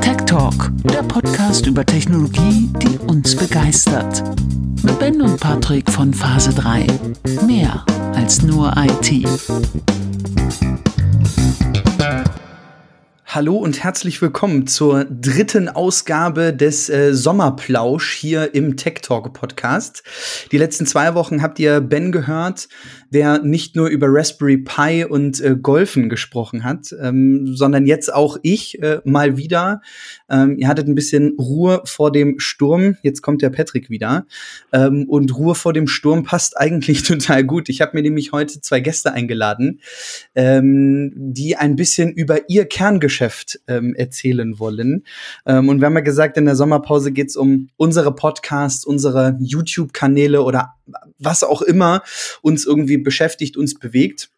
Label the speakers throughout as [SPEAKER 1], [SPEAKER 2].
[SPEAKER 1] Tech Talk, der Podcast über Technologie, die uns begeistert. Mit Ben und Patrick von Phase 3. Mehr als nur IT.
[SPEAKER 2] Hallo und herzlich willkommen zur dritten Ausgabe des äh, Sommerplausch hier im Tech Talk Podcast. Die letzten zwei Wochen habt ihr Ben gehört, der nicht nur über Raspberry Pi und äh, Golfen gesprochen hat, ähm, sondern jetzt auch ich äh, mal wieder. Ähm, ihr hattet ein bisschen Ruhe vor dem Sturm. Jetzt kommt der Patrick wieder. Ähm, und Ruhe vor dem Sturm passt eigentlich total gut. Ich habe mir nämlich heute zwei Gäste eingeladen, ähm, die ein bisschen über ihr Kerngeschäft ähm, erzählen wollen. Ähm, und wir haben ja gesagt, in der Sommerpause geht's um unsere Podcasts, unsere YouTube-Kanäle oder was auch immer uns irgendwie beschäftigt, uns bewegt.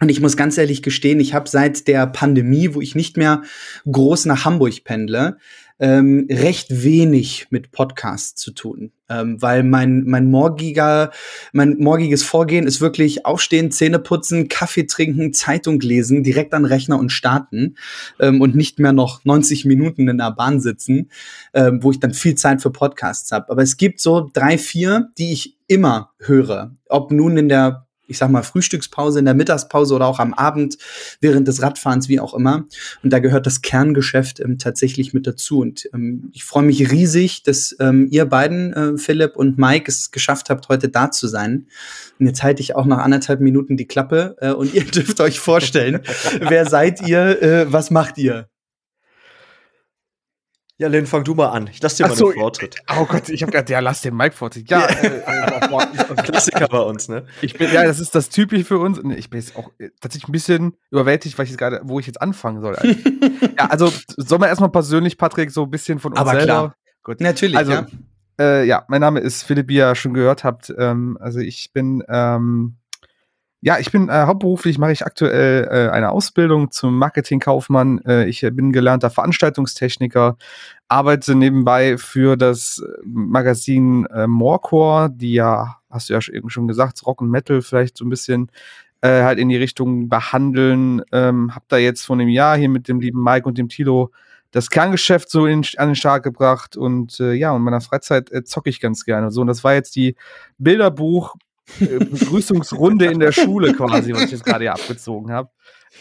[SPEAKER 2] Und ich muss ganz ehrlich gestehen, ich habe seit der Pandemie, wo ich nicht mehr groß nach Hamburg pendle, ähm, recht wenig mit Podcasts zu tun, ähm, weil mein mein morgiger mein morgiges Vorgehen ist wirklich aufstehen, Zähne putzen, Kaffee trinken, Zeitung lesen, direkt an Rechner und starten ähm, und nicht mehr noch 90 Minuten in der Bahn sitzen, ähm, wo ich dann viel Zeit für Podcasts habe. Aber es gibt so drei, vier, die ich immer höre, ob nun in der ich sag mal, Frühstückspause, in der Mittagspause oder auch am Abend während des Radfahrens, wie auch immer. Und da gehört das Kerngeschäft ähm, tatsächlich mit dazu. Und ähm, ich freue mich riesig, dass ähm, ihr beiden, äh, Philipp und Mike, es geschafft habt, heute da zu sein. Und jetzt halte ich auch nach anderthalb Minuten die Klappe äh, und ihr dürft euch vorstellen, wer seid ihr, äh, was macht ihr?
[SPEAKER 3] Ja, Lynn, fang du mal an. Ich lass dir
[SPEAKER 4] Ach
[SPEAKER 3] mal
[SPEAKER 4] so,
[SPEAKER 3] den Vortritt.
[SPEAKER 4] Oh Gott, ich habe gerade, ja, lass den Mike Vortritt. Ja, äh, äh,
[SPEAKER 3] Klassiker bei uns, ne?
[SPEAKER 4] ich bin, ja, das ist das Typische für uns. Und ich bin jetzt auch äh, tatsächlich ein bisschen überwältigt, weil ich jetzt gerade, wo ich jetzt anfangen soll. ja, also sollen wir erstmal persönlich, Patrick, so ein bisschen von uns
[SPEAKER 2] Aber
[SPEAKER 4] selber.
[SPEAKER 2] klar.
[SPEAKER 4] Gut.
[SPEAKER 2] Natürlich,
[SPEAKER 4] Also,
[SPEAKER 2] ja.
[SPEAKER 4] äh, ja, mein Name ist Philipp, wie ihr schon gehört habt. Ähm, also ich bin, ähm, ja, ich bin äh, hauptberuflich, mache ich aktuell äh, eine Ausbildung zum Marketingkaufmann. Äh, ich äh, bin gelernter Veranstaltungstechniker, arbeite nebenbei für das äh, Magazin äh, Morecore, die ja, hast du ja eben schon gesagt, Rock und Metal vielleicht so ein bisschen äh, halt in die Richtung behandeln. Ähm, hab da jetzt vor einem Jahr hier mit dem lieben Mike und dem Tilo das Kerngeschäft so in, an den Start gebracht und äh, ja, in meiner Freizeit äh, zocke ich ganz gerne. So, und das war jetzt die Bilderbuch Begrüßungsrunde in der Schule quasi, was ich jetzt gerade hier abgezogen habe.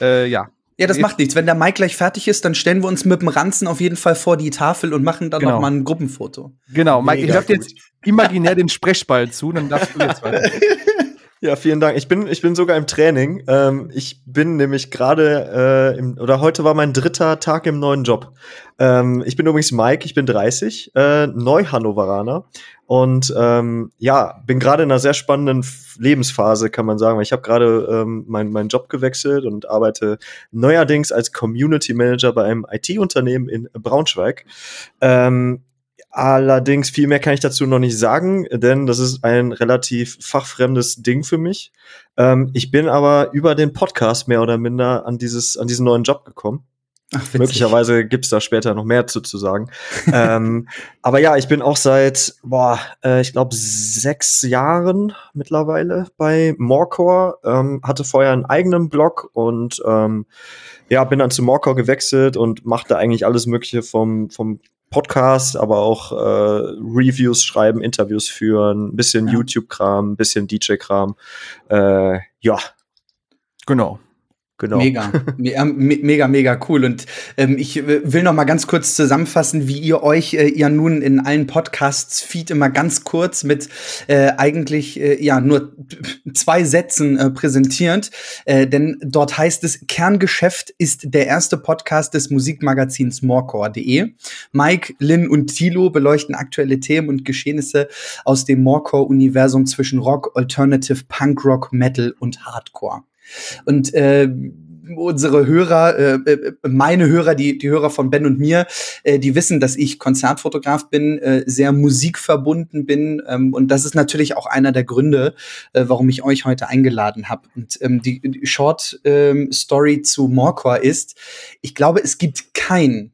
[SPEAKER 4] Äh, ja.
[SPEAKER 2] Ja, das macht nichts. Wenn der Mike gleich fertig ist, dann stellen wir uns mit dem Ranzen auf jeden Fall vor die Tafel und machen dann
[SPEAKER 4] Genau.
[SPEAKER 2] noch mal ein Gruppenfoto.
[SPEAKER 4] Genau, Mike, ich
[SPEAKER 3] Mega
[SPEAKER 4] werfe jetzt imaginär den Sprechball zu, dann darfst du jetzt weiter.
[SPEAKER 3] Ja, vielen Dank. Ich bin, ich bin sogar im Training. Ähm, ich bin nämlich gerade, äh, im- oder heute war mein dritter Tag im neuen Job. Ähm, ich bin übrigens Mike, ich bin 30, äh, Neu-Hannoveraner. Und ähm, ja, bin gerade in einer sehr spannenden Lebensphase, kann man sagen. Ich habe gerade ähm, meinen meinen Job gewechselt und arbeite neuerdings als Community Manager bei einem IT-Unternehmen in Braunschweig. Ähm, Allerdings viel mehr kann ich dazu noch nicht sagen, denn das ist ein relativ fachfremdes Ding für mich. Ähm, ich bin aber über den Podcast mehr oder minder an dieses an diesen neuen Job gekommen.
[SPEAKER 2] Ach, witzig.
[SPEAKER 3] Möglicherweise gibt's da später noch mehr zu, zu sagen. ähm, aber ja, ich bin auch seit, boah, äh, ich glaube, sechs Jahren mittlerweile bei Morecore. Ähm, hatte vorher einen eigenen Blog und ähm, ja, bin dann zu Morecore gewechselt und machte eigentlich alles Mögliche vom, vom Podcast, aber auch äh, Reviews schreiben, Interviews führen, ein bisschen
[SPEAKER 2] Ja.
[SPEAKER 3] YouTube-Kram, ein bisschen DJ-Kram. Äh, ja,
[SPEAKER 4] Genau.
[SPEAKER 3] Genau.
[SPEAKER 2] Mega, me- mega, mega cool. Und ähm, ich äh, will noch mal ganz kurz zusammenfassen, wie ihr euch äh, ja nun in allen Podcasts Feed immer ganz kurz mit äh, eigentlich äh, ja nur zwei Sätzen äh, präsentiert. Äh, denn dort heißt es, Kerngeschäft ist der erste Podcast des Musikmagazins morecore.de. Mike, Lynn und Thilo beleuchten aktuelle Themen und Geschehnisse aus dem Morecore-Universum zwischen Rock, Alternative, Punk Rock, Metal und Hardcore. Und äh, unsere Hörer, äh, äh, meine Hörer, die, die Hörer von Ben und mir, äh, die wissen, dass ich Konzertfotograf bin, äh, sehr musikverbunden bin. Ähm, und das ist natürlich auch einer der Gründe, äh, warum ich euch heute eingeladen habe. Und ähm, die, die Short ähm, Story zu Morecore ist, ich glaube, es gibt kein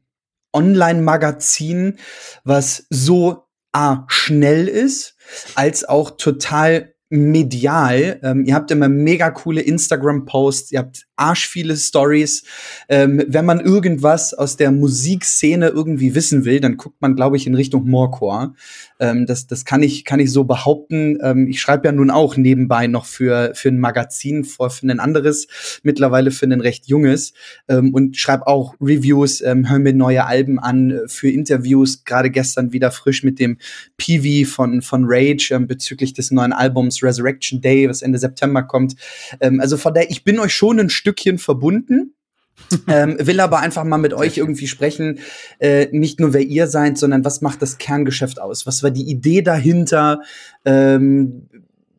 [SPEAKER 2] Online-Magazin, was so A, schnell ist, als auch total medial. Ähm, ihr habt immer mega coole Instagram-Posts, ihr habt arsch viele Stories. Ähm, wenn man irgendwas aus der Musikszene irgendwie wissen will, dann guckt man, glaube ich, in Richtung Morecore. Ähm, das, das kann ich, kann ich so behaupten. Ähm, ich schreibe ja nun auch nebenbei noch für, für ein Magazin, vor, für ein anderes, mittlerweile für ein recht junges ähm, und schreibe auch Reviews, ähm, höre mir neue Alben an äh, für Interviews. Gerade gestern wieder frisch mit dem PV von, von Rage ähm, bezüglich des neuen Albums Resurrection Day, was Ende September kommt. Ähm, also von der, ich bin euch schon ein Stückchen verbunden. ähm, will aber einfach mal mit euch irgendwie sprechen, äh, nicht nur wer ihr seid, sondern was macht das Kerngeschäft aus? Was war die Idee dahinter? Ähm,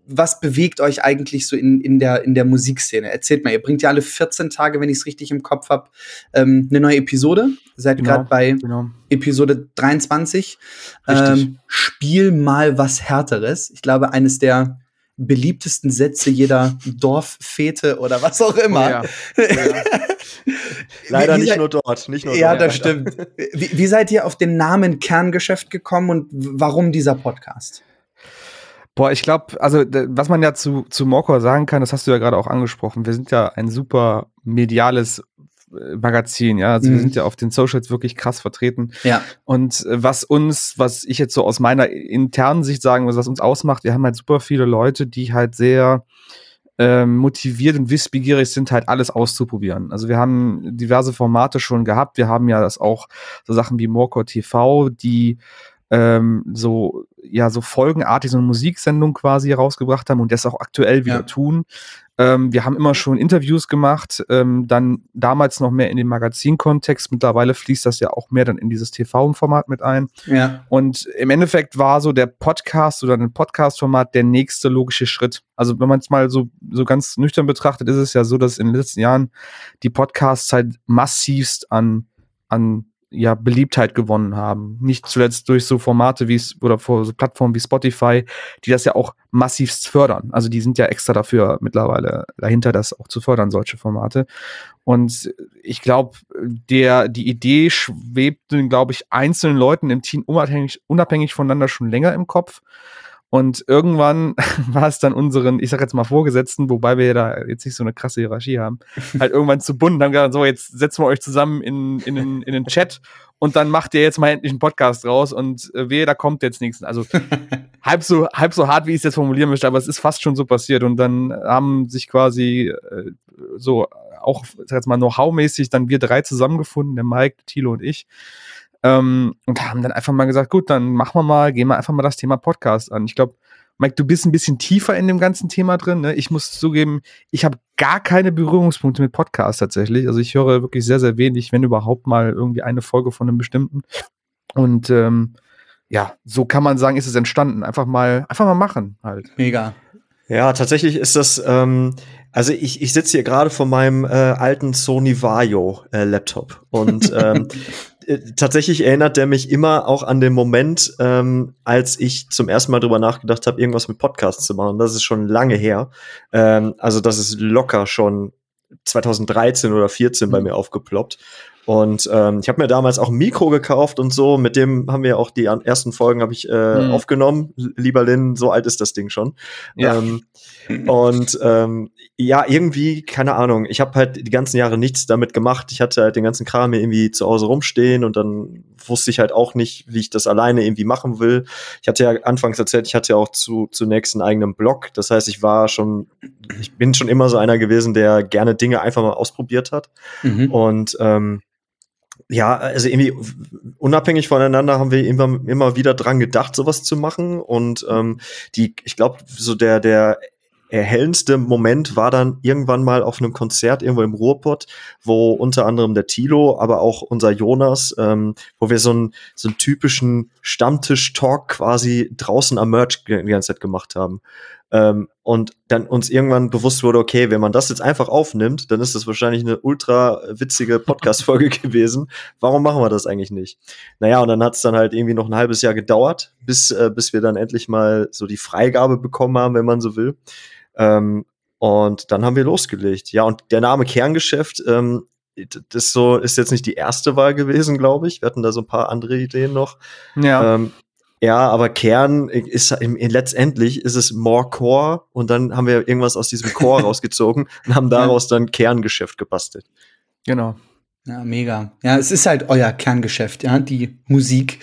[SPEAKER 2] was bewegt euch eigentlich so in, in, der, in der Musikszene? Erzählt mal, ihr bringt ja alle 14 Tage, wenn ich es richtig im Kopf habe, ähm, eine neue Episode. Seid
[SPEAKER 4] Genau,
[SPEAKER 2] gerade bei
[SPEAKER 4] genau.
[SPEAKER 2] Episode 23.
[SPEAKER 4] Richtig.
[SPEAKER 2] Ähm, Spiel mal was Härteres. Ich glaube, eines der beliebtesten Sätze jeder Dorffete oder was auch immer.
[SPEAKER 4] Oh ja.
[SPEAKER 3] Leider
[SPEAKER 2] wie
[SPEAKER 3] nicht
[SPEAKER 2] seid-
[SPEAKER 3] nur dort, nicht nur
[SPEAKER 2] Ja,
[SPEAKER 3] dort.
[SPEAKER 2] das stimmt. Wie, wie seid ihr auf den Namen Kerngeschäft gekommen und warum dieser Podcast?
[SPEAKER 4] Boah, ich glaube, also was man ja zu, zu Morcor sagen kann, das hast du ja gerade auch angesprochen. Wir sind ja ein super mediales Magazin, ja. Also wir
[SPEAKER 2] Mhm.
[SPEAKER 4] sind ja auf den Socials wirklich krass vertreten.
[SPEAKER 2] Ja,
[SPEAKER 4] Und äh, was uns, was ich jetzt so aus meiner internen Sicht sagen muss, was uns ausmacht, wir haben halt super viele Leute, die halt sehr ähm, motiviert und wissbegierig sind, halt alles auszuprobieren. Also wir haben diverse Formate schon gehabt. Wir haben ja das auch so Sachen wie Morcor TV, die ähm, so ja so folgenartig so eine Musiksendung quasi rausgebracht haben und das auch aktuell wieder
[SPEAKER 2] Ja.
[SPEAKER 4] tun. Ähm, wir haben immer schon Interviews gemacht, ähm, dann damals noch mehr in den Magazinkontext. Mittlerweile fließt das ja auch mehr dann in dieses TV-Format mit ein.
[SPEAKER 2] ja,
[SPEAKER 4] Und im Endeffekt war so der Podcast oder ein Podcast-Format der nächste logische Schritt. Also wenn man es mal so, so ganz nüchtern betrachtet, ist es ja so, dass in den letzten Jahren die Podcasts halt massivst an, an ja, Beliebtheit gewonnen haben. Nicht zuletzt durch so Formate wie oder vor so Plattformen wie Spotify, die das ja auch massivst fördern. Also die sind ja extra dafür mittlerweile dahinter, das auch zu fördern, solche Formate. Und ich glaube, der, die Idee schwebt, glaube ich, einzelnen Leuten im Team unabhängig, unabhängig voneinander schon länger im Kopf. Und irgendwann war es dann unseren, ich sag jetzt mal Vorgesetzten, wobei wir ja da jetzt nicht so eine krasse Hierarchie haben, halt irgendwann zu bunt und haben gesagt, so, jetzt setzen wir euch zusammen in, in, den- in den Chat und dann macht ihr jetzt mal endlich einen Podcast raus und äh, wehe, da kommt jetzt nichts. Also halb so, halb so hart, wie ich es jetzt formulieren möchte, aber es ist fast schon so passiert. Und dann haben sich quasi äh, so auch, ich sag jetzt mal, Know-how-mäßig dann wir drei zusammengefunden, der Mike, Thilo und ich. Ähm, und haben dann einfach mal gesagt, gut, dann machen wir mal, gehen wir einfach mal das Thema Podcast an. Ich glaube, Mike, du bist ein bisschen tiefer in dem ganzen Thema drin. Ne? Ich muss zugeben, ich habe gar keine Berührungspunkte mit Podcasts tatsächlich. Also ich höre wirklich sehr, sehr wenig, wenn überhaupt mal irgendwie eine Folge von einem bestimmten. Und ähm, ja, so kann man sagen, ist es entstanden. Einfach mal, einfach mal machen halt.
[SPEAKER 2] mega.
[SPEAKER 3] Ja, tatsächlich ist das, ähm, also ich, ich sitze hier gerade vor meinem äh, alten Sony Vario äh, Laptop und ähm, äh, tatsächlich erinnert der mich immer auch an den Moment, ähm, als ich zum ersten Mal drüber nachgedacht habe, irgendwas mit Podcasts zu machen. Das ist schon lange her. Ähm, also das ist locker schon 2013 oder 14 bei
[SPEAKER 2] Mhm.
[SPEAKER 3] mir aufgeploppt. Und ähm, ich habe mir damals auch ein Mikro gekauft und so. Mit dem haben wir auch die ersten Folgen habe ich äh,
[SPEAKER 4] Mhm.
[SPEAKER 3] aufgenommen. Lieber Lynn, so alt ist das Ding schon.
[SPEAKER 4] Ja.
[SPEAKER 3] Ähm, und ähm, ja, irgendwie, keine Ahnung, ich habe halt die ganzen Jahre nichts damit gemacht. Ich hatte halt den ganzen Kram hier irgendwie zu Hause rumstehen und dann wusste ich halt auch nicht, wie ich das alleine irgendwie machen will. Ich hatte ja anfangs erzählt, ich hatte ja auch zu, zunächst einen eigenen Blog. Das heißt, ich war schon, ich bin schon immer so einer gewesen, der gerne Dinge einfach mal ausprobiert hat.
[SPEAKER 2] Mhm.
[SPEAKER 3] Und ähm, ja, also irgendwie unabhängig voneinander haben wir immer, immer wieder dran gedacht, sowas zu machen. Und ähm, die, ich glaube, so der, der erhellendste Moment war dann irgendwann mal auf einem Konzert irgendwo im Ruhrpott, wo unter anderem der Tilo, aber auch unser Jonas, ähm, wo wir so einen, so einen typischen Stammtisch-Talk quasi draußen am Merch die ganze Zeit gemacht haben. Ähm, und dann uns irgendwann bewusst wurde, okay, wenn man das jetzt einfach aufnimmt, dann ist das wahrscheinlich eine ultra witzige Podcast-Folge gewesen. Warum machen wir das eigentlich nicht? Naja, und dann hat es dann halt irgendwie noch ein halbes Jahr gedauert, bis, äh, bis wir dann endlich mal so die Freigabe bekommen haben, wenn man so will. Ähm, und dann haben wir losgelegt. Ja, und der Name Kerngeschäft, ähm, das so ist jetzt nicht die erste Wahl gewesen, glaube ich. Wir hatten da so ein paar andere Ideen noch.
[SPEAKER 4] Ja.
[SPEAKER 3] Ähm, Ja, aber Kern ist letztendlich ist es more Core und dann haben wir irgendwas aus diesem Core rausgezogen und haben daraus dann Kerngeschäft gebastelt.
[SPEAKER 4] Genau.
[SPEAKER 2] Ja, mega. Ja, es ist halt euer Kerngeschäft, ja, die Musik.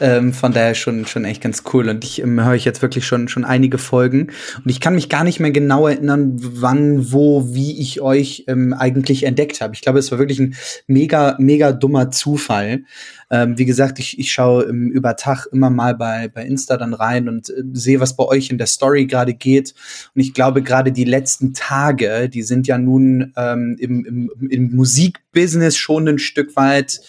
[SPEAKER 2] Ähm, von daher schon, schon echt ganz cool. Und ich ähm, höre ich jetzt wirklich schon, schon einige Folgen. Und ich kann mich gar nicht mehr genau erinnern, wann, wo, wie ich euch ähm, eigentlich entdeckt habe. Ich glaube, es war wirklich ein mega, mega dummer Zufall. Ähm, wie gesagt, ich, ich schaue ähm, über Tag immer mal bei, bei Insta dann rein und äh, sehe, was bei euch in der Story gerade geht. Und ich glaube, gerade die letzten Tage, die sind ja nun ähm, im, im, im Musikbusiness schon ein Stück weit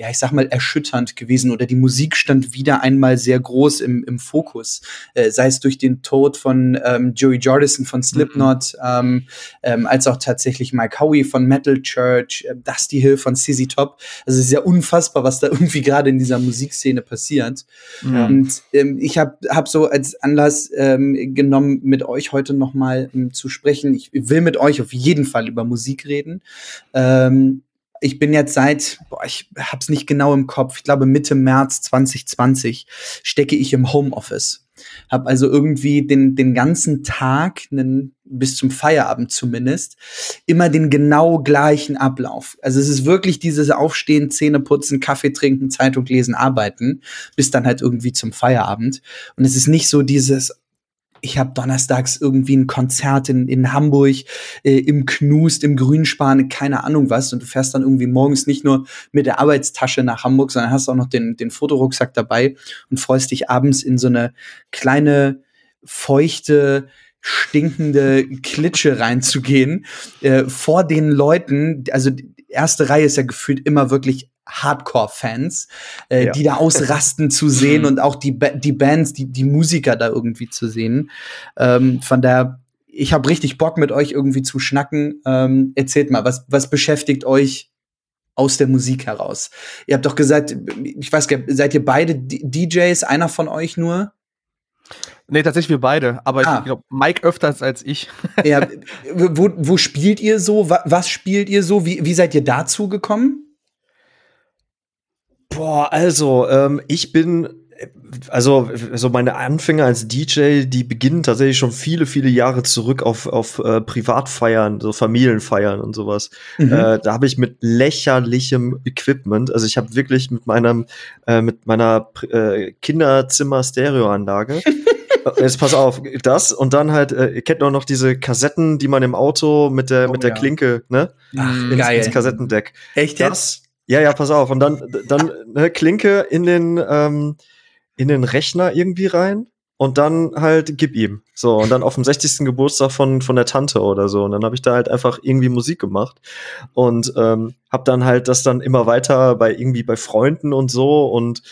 [SPEAKER 2] ja, ich sag mal, erschütternd gewesen oder die Musik stand wieder einmal sehr groß im, im Fokus. Äh, sei es durch den Tod von ähm, Joey Jordison von Slipknot, mhm. ähm, ähm, als auch tatsächlich Mike Howie von Metal Church, äh, Dusty Hill von CZ Top. Also es ist ja unfassbar, was da irgendwie gerade in dieser Musikszene passiert. Mhm. Und ähm, ich habe hab so als Anlass ähm, genommen, mit euch heute noch mal ähm, zu sprechen. Ich will mit euch auf jeden Fall über Musik reden. Ähm, ich bin jetzt seit, boah, ich hab's nicht genau im Kopf, ich glaube Mitte März 2020 stecke ich im Homeoffice. Hab also irgendwie den, den ganzen Tag, einen, bis zum Feierabend zumindest, immer den genau gleichen Ablauf. Also es ist wirklich dieses Aufstehen, Zähne putzen, Kaffee trinken, Zeitung lesen, arbeiten, bis dann halt irgendwie zum Feierabend. Und es ist nicht so dieses, ich habe donnerstags irgendwie ein Konzert in, in Hamburg, äh, im Knust, im Grünspan, keine Ahnung was. Und du fährst dann irgendwie morgens nicht nur mit der Arbeitstasche nach Hamburg, sondern hast auch noch den, den Fotorucksack dabei und freust dich abends in so eine kleine, feuchte, stinkende Klitsche reinzugehen, äh, vor den Leuten, also die erste Reihe ist ja gefühlt immer wirklich Hardcore-Fans, äh, ja. die da ausrasten zu sehen und auch die, ba die Bands, die, die Musiker da irgendwie zu sehen. Ähm, von daher, ich habe richtig Bock mit euch irgendwie zu schnacken. Ähm, erzählt mal, was, was beschäftigt euch aus der Musik heraus? Ihr habt doch gesagt, ich weiß gar nicht, seid ihr beide DJs, einer von euch nur?
[SPEAKER 4] Nee, tatsächlich wir beide, aber ah. ich glaube, Mike öfters als ich.
[SPEAKER 2] ja, wo, wo spielt ihr so? Was spielt ihr so? Wie, wie seid ihr dazu gekommen?
[SPEAKER 3] Boah, also, ähm, ich bin also so meine Anfänge als DJ, die beginnen tatsächlich schon viele, viele Jahre zurück auf, auf äh, Privatfeiern, so Familienfeiern und sowas. Mhm. Äh, da habe ich mit lächerlichem Equipment, also ich habe wirklich mit meinem äh, mit meiner äh, Kinderzimmer-Stereoanlage Jetzt pass auf, das und dann halt, äh, ihr kennt auch noch diese Kassetten, die man im Auto mit der, oh, mit der ja. Klinke, ne?
[SPEAKER 2] Ach, ins, geil. ins
[SPEAKER 3] Kassettendeck.
[SPEAKER 2] Echt
[SPEAKER 3] jetzt? Ja, ja, pass auf. Und dann, dann ne, Klinke in den, ähm, in den Rechner irgendwie rein und dann halt gib ihm. So, und dann auf dem 60. Geburtstag von, von der Tante oder so. Und dann habe ich da halt einfach irgendwie Musik gemacht und ähm, habe dann halt das dann immer weiter bei irgendwie bei Freunden und so und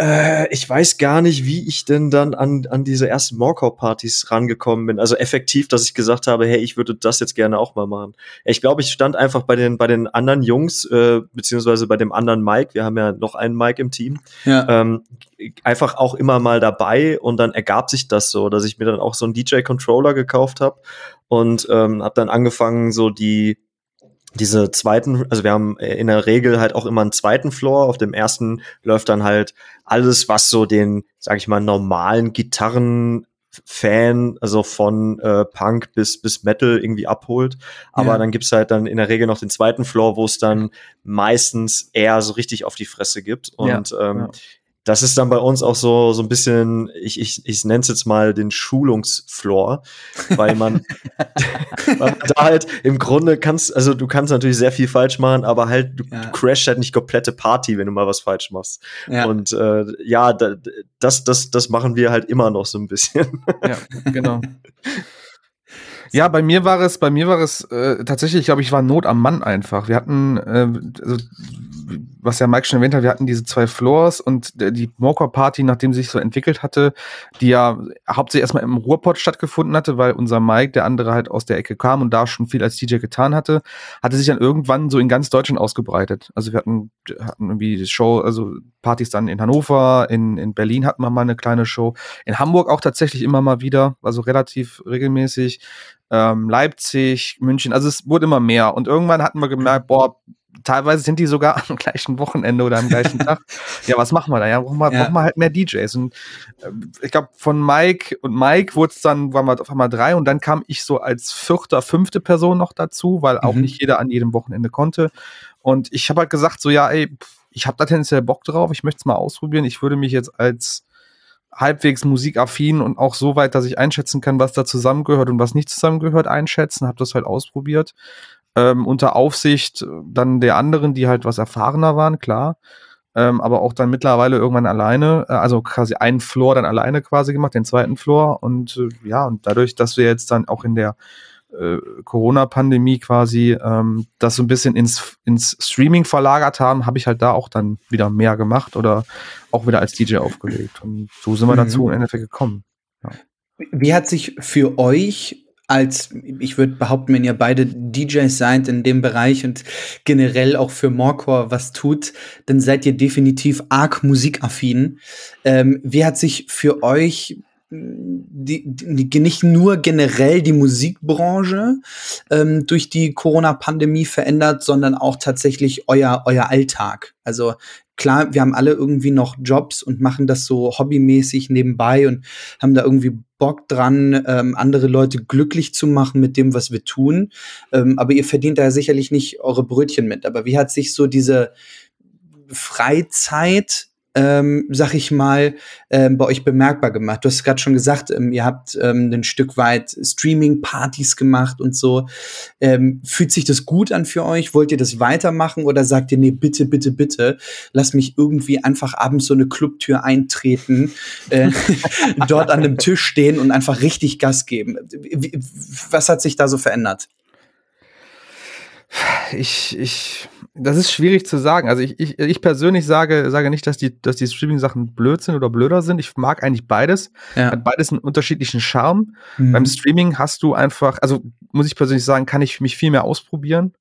[SPEAKER 3] äh, ich weiß gar nicht, wie ich denn dann an, an diese ersten Morkau-Partys rangekommen bin. Also effektiv, dass ich gesagt habe, hey, ich würde das jetzt gerne auch mal machen. Ich glaube, ich stand einfach bei den, bei den anderen Jungs, äh, beziehungsweise bei dem anderen Mike, wir haben ja noch einen Mike im Team, ja. ähm, einfach auch immer mal dabei und dann ergab sich das so, dass ich mir dann auch so einen DJ-Controller gekauft habe und ähm, habe dann angefangen, so die diese zweiten, also wir haben in der Regel halt auch immer einen zweiten Floor. Auf dem ersten läuft dann halt alles, was so den, sag ich mal, normalen Gitarren Fan, also von äh, Punk bis, bis Metal irgendwie abholt. Aber ja. dann gibt's halt dann in der Regel noch den zweiten Floor, wo es dann meistens eher so richtig auf die Fresse gibt. Und ja. Ähm, ja das ist dann bei uns auch so, so ein bisschen, ich, ich, ich nenne es jetzt mal den Schulungsfloor, weil man, weil da halt im Grunde kannst, also du kannst natürlich sehr viel falsch machen, aber halt, du, ja. du crashst halt nicht komplette Party, wenn du mal was falsch machst. Ja. Und äh, ja, da, das, das, das machen wir halt immer noch so ein bisschen.
[SPEAKER 4] Ja, genau. Ja, bei mir war es, bei mir war es äh, tatsächlich, ich glaube, ich war Not am Mann einfach. Wir hatten, äh, also, was ja Mike schon erwähnt hat, wir hatten diese zwei Floors und die Mocker Party, nachdem sie sich so entwickelt hatte, die ja hauptsächlich erstmal im Ruhrpott stattgefunden hatte, weil unser Mike, der andere halt aus der Ecke kam und da schon viel als DJ getan hatte, hatte sich dann irgendwann so in ganz Deutschland ausgebreitet. Also wir hatten, hatten irgendwie die Show, also Partys dann in Hannover, in, in Berlin hatten wir mal eine kleine Show, in Hamburg auch tatsächlich immer mal wieder, also relativ regelmäßig ähm, Leipzig, München, also es wurde immer mehr. Und irgendwann hatten wir gemerkt, boah, teilweise sind die sogar am gleichen Wochenende oder am gleichen Tag. Ja, was machen wir da? Ja, brauchen wir, ja. brauchen wir halt mehr DJs. Und äh, ich glaube, von Mike und Mike wurde es dann, waren wir auf einmal drei und dann kam ich so als vierte, fünfte Person noch dazu, weil auch mhm. nicht jeder an jedem Wochenende konnte. Und ich habe halt gesagt, so, ja, ey, ich habe da tendenziell Bock drauf, ich möchte es mal ausprobieren. Ich würde mich jetzt als halbwegs musikaffin und auch so weit, dass ich einschätzen kann, was da zusammengehört und was nicht zusammengehört, einschätzen. Habe das halt ausprobiert. Ähm, unter Aufsicht dann der anderen, die halt was erfahrener waren, klar. Ähm, aber auch dann mittlerweile irgendwann alleine, äh, also quasi einen Floor dann alleine quasi gemacht, den zweiten Floor. Und äh, ja, und dadurch, dass wir jetzt dann auch in der äh, Corona-Pandemie quasi ähm, das so ein bisschen ins, ins Streaming verlagert haben, habe ich halt da auch dann wieder mehr gemacht oder auch wieder als DJ aufgelegt. Und so sind wir mhm. dazu im Endeffekt gekommen. Ja.
[SPEAKER 2] Wie hat sich für euch als, ich würde behaupten, wenn ihr beide DJs seid in dem Bereich und generell auch für Morecore was tut, dann seid ihr definitiv arg musikaffin. Ähm, wie hat sich für euch die, die, nicht nur generell die Musikbranche ähm, durch die Corona-Pandemie verändert, sondern auch tatsächlich euer, euer Alltag. Also klar, wir haben alle irgendwie noch Jobs und machen das so hobbymäßig nebenbei und haben da irgendwie Bock dran, ähm, andere Leute glücklich zu machen mit dem, was wir tun. Ähm, aber ihr verdient da sicherlich nicht eure Brötchen mit. Aber wie hat sich so diese Freizeit ähm, sag ich mal, ähm, bei euch bemerkbar gemacht? Du hast gerade schon gesagt, ähm, ihr habt ähm, ein Stück weit Streaming-Partys gemacht und so. Ähm, fühlt sich das gut an für euch? Wollt ihr das weitermachen oder sagt ihr, nee, bitte, bitte, bitte, lass mich irgendwie einfach abends so eine Clubtür eintreten, äh, dort an einem Tisch stehen und einfach richtig Gas geben? Was hat sich da so verändert?
[SPEAKER 4] Ich, ich, das ist schwierig zu sagen. Also ich, ich, ich persönlich sage, sage nicht, dass die, dass die Streaming-Sachen blöd sind oder blöder sind. Ich mag eigentlich beides. Ja. Hat beides einen unterschiedlichen Charme. Mhm. Beim Streaming hast du einfach, also muss ich persönlich sagen, kann ich mich viel mehr ausprobieren,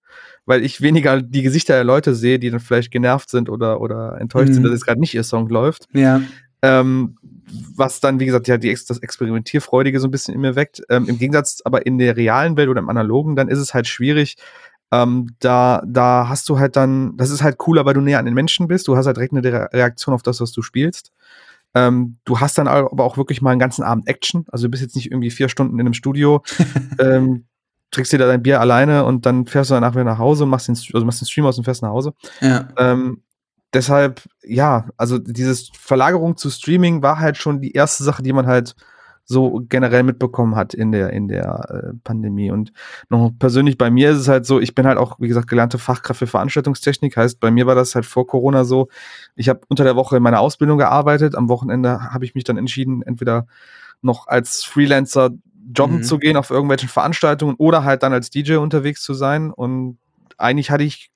[SPEAKER 4] weil ich weniger die Gesichter der Leute sehe, die dann vielleicht genervt sind oder, oder enttäuscht mhm. sind, dass jetzt gerade nicht ihr Song läuft.
[SPEAKER 2] Ja.
[SPEAKER 4] Ähm, was dann, wie gesagt, ja, die, das Experimentierfreudige so ein bisschen in mir weckt. Ähm, Im Gegensatz aber in der realen Welt oder im analogen, dann ist es halt schwierig, ähm, da, da hast du halt dann, das ist halt cooler, weil du näher an den Menschen bist. Du hast halt direkt eine Reaktion auf das, was du spielst. Ähm, du hast dann aber auch wirklich mal einen ganzen Abend Action. Also du bist jetzt nicht irgendwie vier Stunden in einem Studio, ähm, trinkst dir da dein Bier alleine und dann fährst du danach wieder nach Hause und machst den, also machst den Stream aus und fährst nach Hause.
[SPEAKER 2] Ja.
[SPEAKER 4] Ähm, deshalb, ja, also dieses Verlagerung zu Streaming war halt schon die erste Sache, die man halt so generell mitbekommen hat in der, in der äh, Pandemie. Und noch persönlich bei mir ist es halt so, ich bin halt auch, wie gesagt, gelernte Fachkraft für Veranstaltungstechnik. Heißt, bei mir war das halt vor Corona so, ich habe unter der Woche in meiner Ausbildung gearbeitet. Am Wochenende habe ich mich dann entschieden, entweder noch als Freelancer jobben mhm. zu gehen auf irgendwelchen Veranstaltungen oder halt dann als DJ unterwegs zu sein. Und eigentlich hatte ich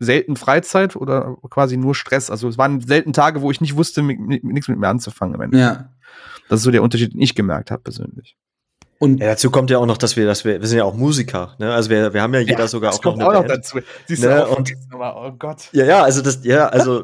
[SPEAKER 4] selten Freizeit oder quasi nur Stress. Also es waren selten Tage, wo ich nicht wusste, nichts mit mir anzufangen.
[SPEAKER 2] Ja.
[SPEAKER 4] Das ist so der Unterschied, den ich gemerkt habe persönlich.
[SPEAKER 3] Und ja, dazu kommt ja auch noch, dass wir, dass wir, wir sind ja auch Musiker, ne? Also wir, wir haben ja jeder ja, sogar auch noch eine auch Band. Noch dazu. Siehst ne? du auch und, oh Gott. Ja, ja, also das, ja, also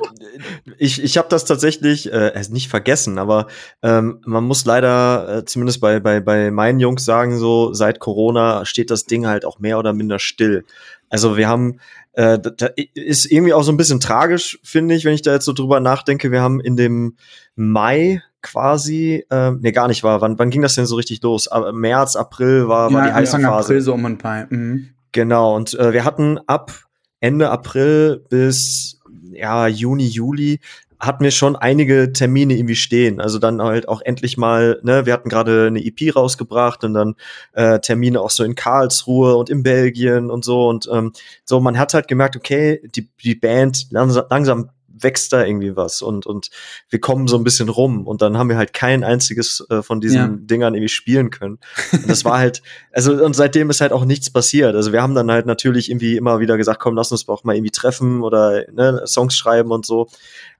[SPEAKER 3] ich, ich habe das tatsächlich äh, nicht vergessen, aber ähm, man muss leider äh, zumindest bei, bei, bei meinen Jungs sagen, so seit Corona steht das Ding halt auch mehr oder minder still. Also wir haben, äh, da ist irgendwie auch so ein bisschen tragisch, finde ich, wenn ich da jetzt so drüber nachdenke. Wir haben in dem Mai quasi, äh, nee, gar nicht war. Wann, wann ging das denn so richtig los? Aber März, April war, ja, war die heiße Phase. April
[SPEAKER 2] so um ein paar. Mhm.
[SPEAKER 3] Genau, und äh, wir hatten ab Ende April bis ja, Juni, Juli hatten wir schon einige Termine irgendwie stehen. Also dann halt auch endlich mal, ne, wir hatten gerade eine EP rausgebracht und dann äh, Termine auch so in Karlsruhe und in Belgien und so. Und ähm, so, man hat halt gemerkt, okay, die, die Band langsam, langsam wächst da irgendwie was und, und wir kommen so ein bisschen rum und dann haben wir halt kein einziges äh, von diesen ja. Dingern irgendwie spielen können. Und das war halt, also und seitdem ist halt auch nichts passiert. Also wir haben dann halt natürlich irgendwie immer wieder gesagt, komm, lass uns auch mal irgendwie treffen oder ne, Songs schreiben und so.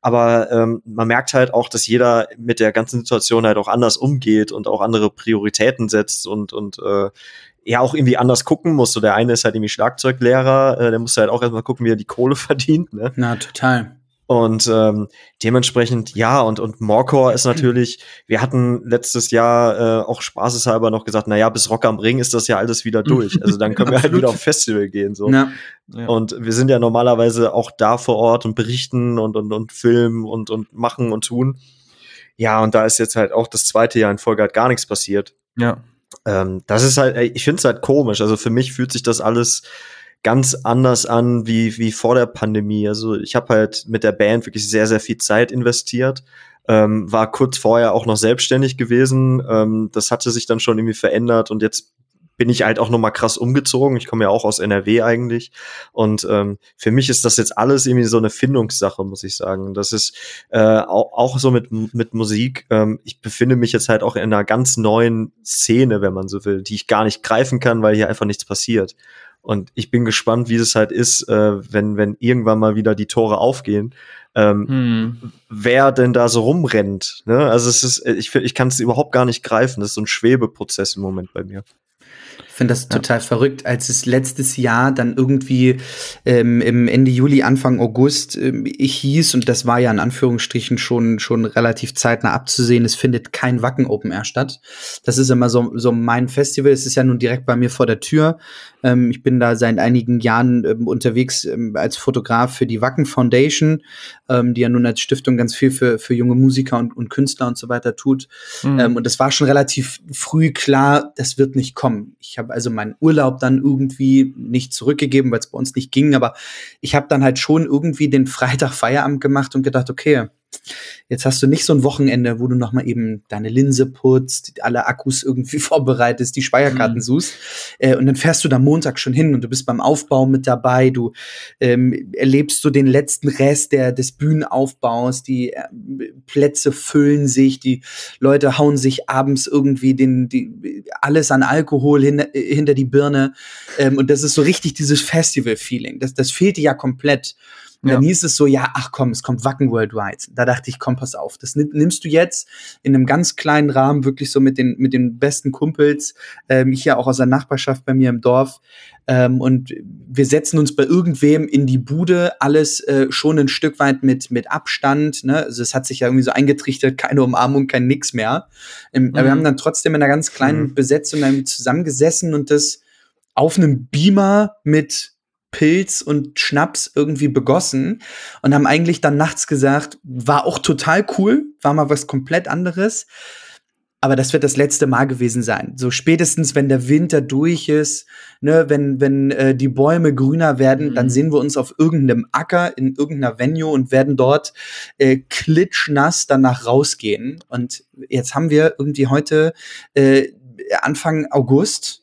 [SPEAKER 3] Aber ähm, man merkt halt auch, dass jeder mit der ganzen Situation halt auch anders umgeht und auch andere Prioritäten setzt und, und äh, ja auch irgendwie anders gucken muss. So der eine ist halt irgendwie Schlagzeuglehrer, äh, der muss halt auch erstmal gucken, wie er die Kohle verdient. Ne?
[SPEAKER 2] Na, total.
[SPEAKER 3] Und ähm, dementsprechend, ja, und, und Morcor ist natürlich, wir hatten letztes Jahr äh, auch spaßeshalber noch gesagt, naja, bis Rock am Ring ist das ja alles wieder durch. Also dann können wir halt wieder auf Festival gehen. So. Ja. Ja. Und wir sind ja normalerweise auch da vor Ort und berichten und, und, und filmen und, und machen und tun. Ja, und da ist jetzt halt auch das zweite Jahr in Folge halt gar nichts passiert.
[SPEAKER 4] Ja.
[SPEAKER 3] Ähm, das ist halt, ich finde es halt komisch. Also für mich fühlt sich das alles ganz anders an wie, wie vor der Pandemie. Also ich habe halt mit der Band wirklich sehr, sehr viel Zeit investiert. Ähm, war kurz vorher auch noch selbstständig gewesen. Ähm, das hatte sich dann schon irgendwie verändert und jetzt bin ich halt auch noch mal krass umgezogen. Ich komme ja auch aus NRW eigentlich und ähm, für mich ist das jetzt alles irgendwie so eine Findungssache, muss ich sagen. Das ist äh, auch, auch so mit mit Musik. Ähm, ich befinde mich jetzt halt auch in einer ganz neuen Szene, wenn man so will, die ich gar nicht greifen kann, weil hier einfach nichts passiert. Und ich bin gespannt, wie es halt ist, äh, wenn wenn irgendwann mal wieder die Tore aufgehen. Ähm, hm. wer denn da so rumrennt. Ne? Also es ist, ich, ich kann es überhaupt gar nicht greifen. Das ist so ein Schwebeprozess im Moment bei mir
[SPEAKER 2] finde das total verrückt, als es letztes Jahr dann irgendwie ähm, im Ende Juli, Anfang August ähm, ich hieß, und das war ja in Anführungsstrichen schon, schon relativ zeitnah abzusehen, es findet kein Wacken Open Air statt. Das ist immer so, so mein Festival. Es ist ja nun direkt bei mir vor der Tür. Ähm, ich bin da seit einigen Jahren ähm, unterwegs ähm, als Fotograf für die Wacken Foundation, ähm, die ja nun als Stiftung ganz viel für, für junge Musiker und, und Künstler und so weiter tut. Mhm. und das war schon relativ früh klar, das wird nicht kommen. Ich habe habe also meinen Urlaub dann irgendwie nicht zurückgegeben, weil es bei uns nicht ging, aber ich habe dann halt schon irgendwie den Freitag Feierabend gemacht und gedacht, okay, Jetzt hast du nicht so ein Wochenende, wo du noch mal eben deine Linse putzt, alle Akkus irgendwie vorbereitest, die Speicherkarten mhm. suchst. Äh, und dann fährst du da Montag schon hin und du bist beim Aufbau mit dabei. Du ähm, erlebst so den letzten Rest der, des Bühnenaufbaus. Die äh, Plätze füllen sich, die Leute hauen sich abends irgendwie den, die, alles an Alkohol hin, äh, hinter die Birne. Ähm, und das ist so richtig dieses Festival-Feeling. Das, das fehlt dir ja komplett. Und ja. dann hieß es so, ja, ach komm, es kommt Wacken Worldwide. Da dachte ich, komm, pass auf, das nimmst du jetzt in einem ganz kleinen Rahmen, wirklich so mit den, mit den besten Kumpels, ähm, hier auch aus der Nachbarschaft bei mir im Dorf. Ähm, und wir setzen uns bei irgendwem in die Bude, alles äh, schon ein Stück weit mit, mit Abstand. Ne? Also es hat sich ja irgendwie so eingetrichtert, keine Umarmung, kein Nix mehr. Ähm, mhm. Aber wir haben dann trotzdem in einer ganz kleinen mhm. Besetzung zusammengesessen und das auf einem Beamer mit Pilz und Schnaps irgendwie begossen und haben eigentlich dann nachts gesagt, war auch total cool, war mal was komplett anderes. Aber das wird das letzte Mal gewesen sein. So spätestens, wenn der Winter durch ist, ne, wenn, wenn äh, die Bäume grüner werden, mhm. dann sehen wir uns auf irgendeinem Acker in irgendeiner Venue und werden dort äh, klitschnass danach rausgehen. Und jetzt haben wir irgendwie heute äh, Anfang August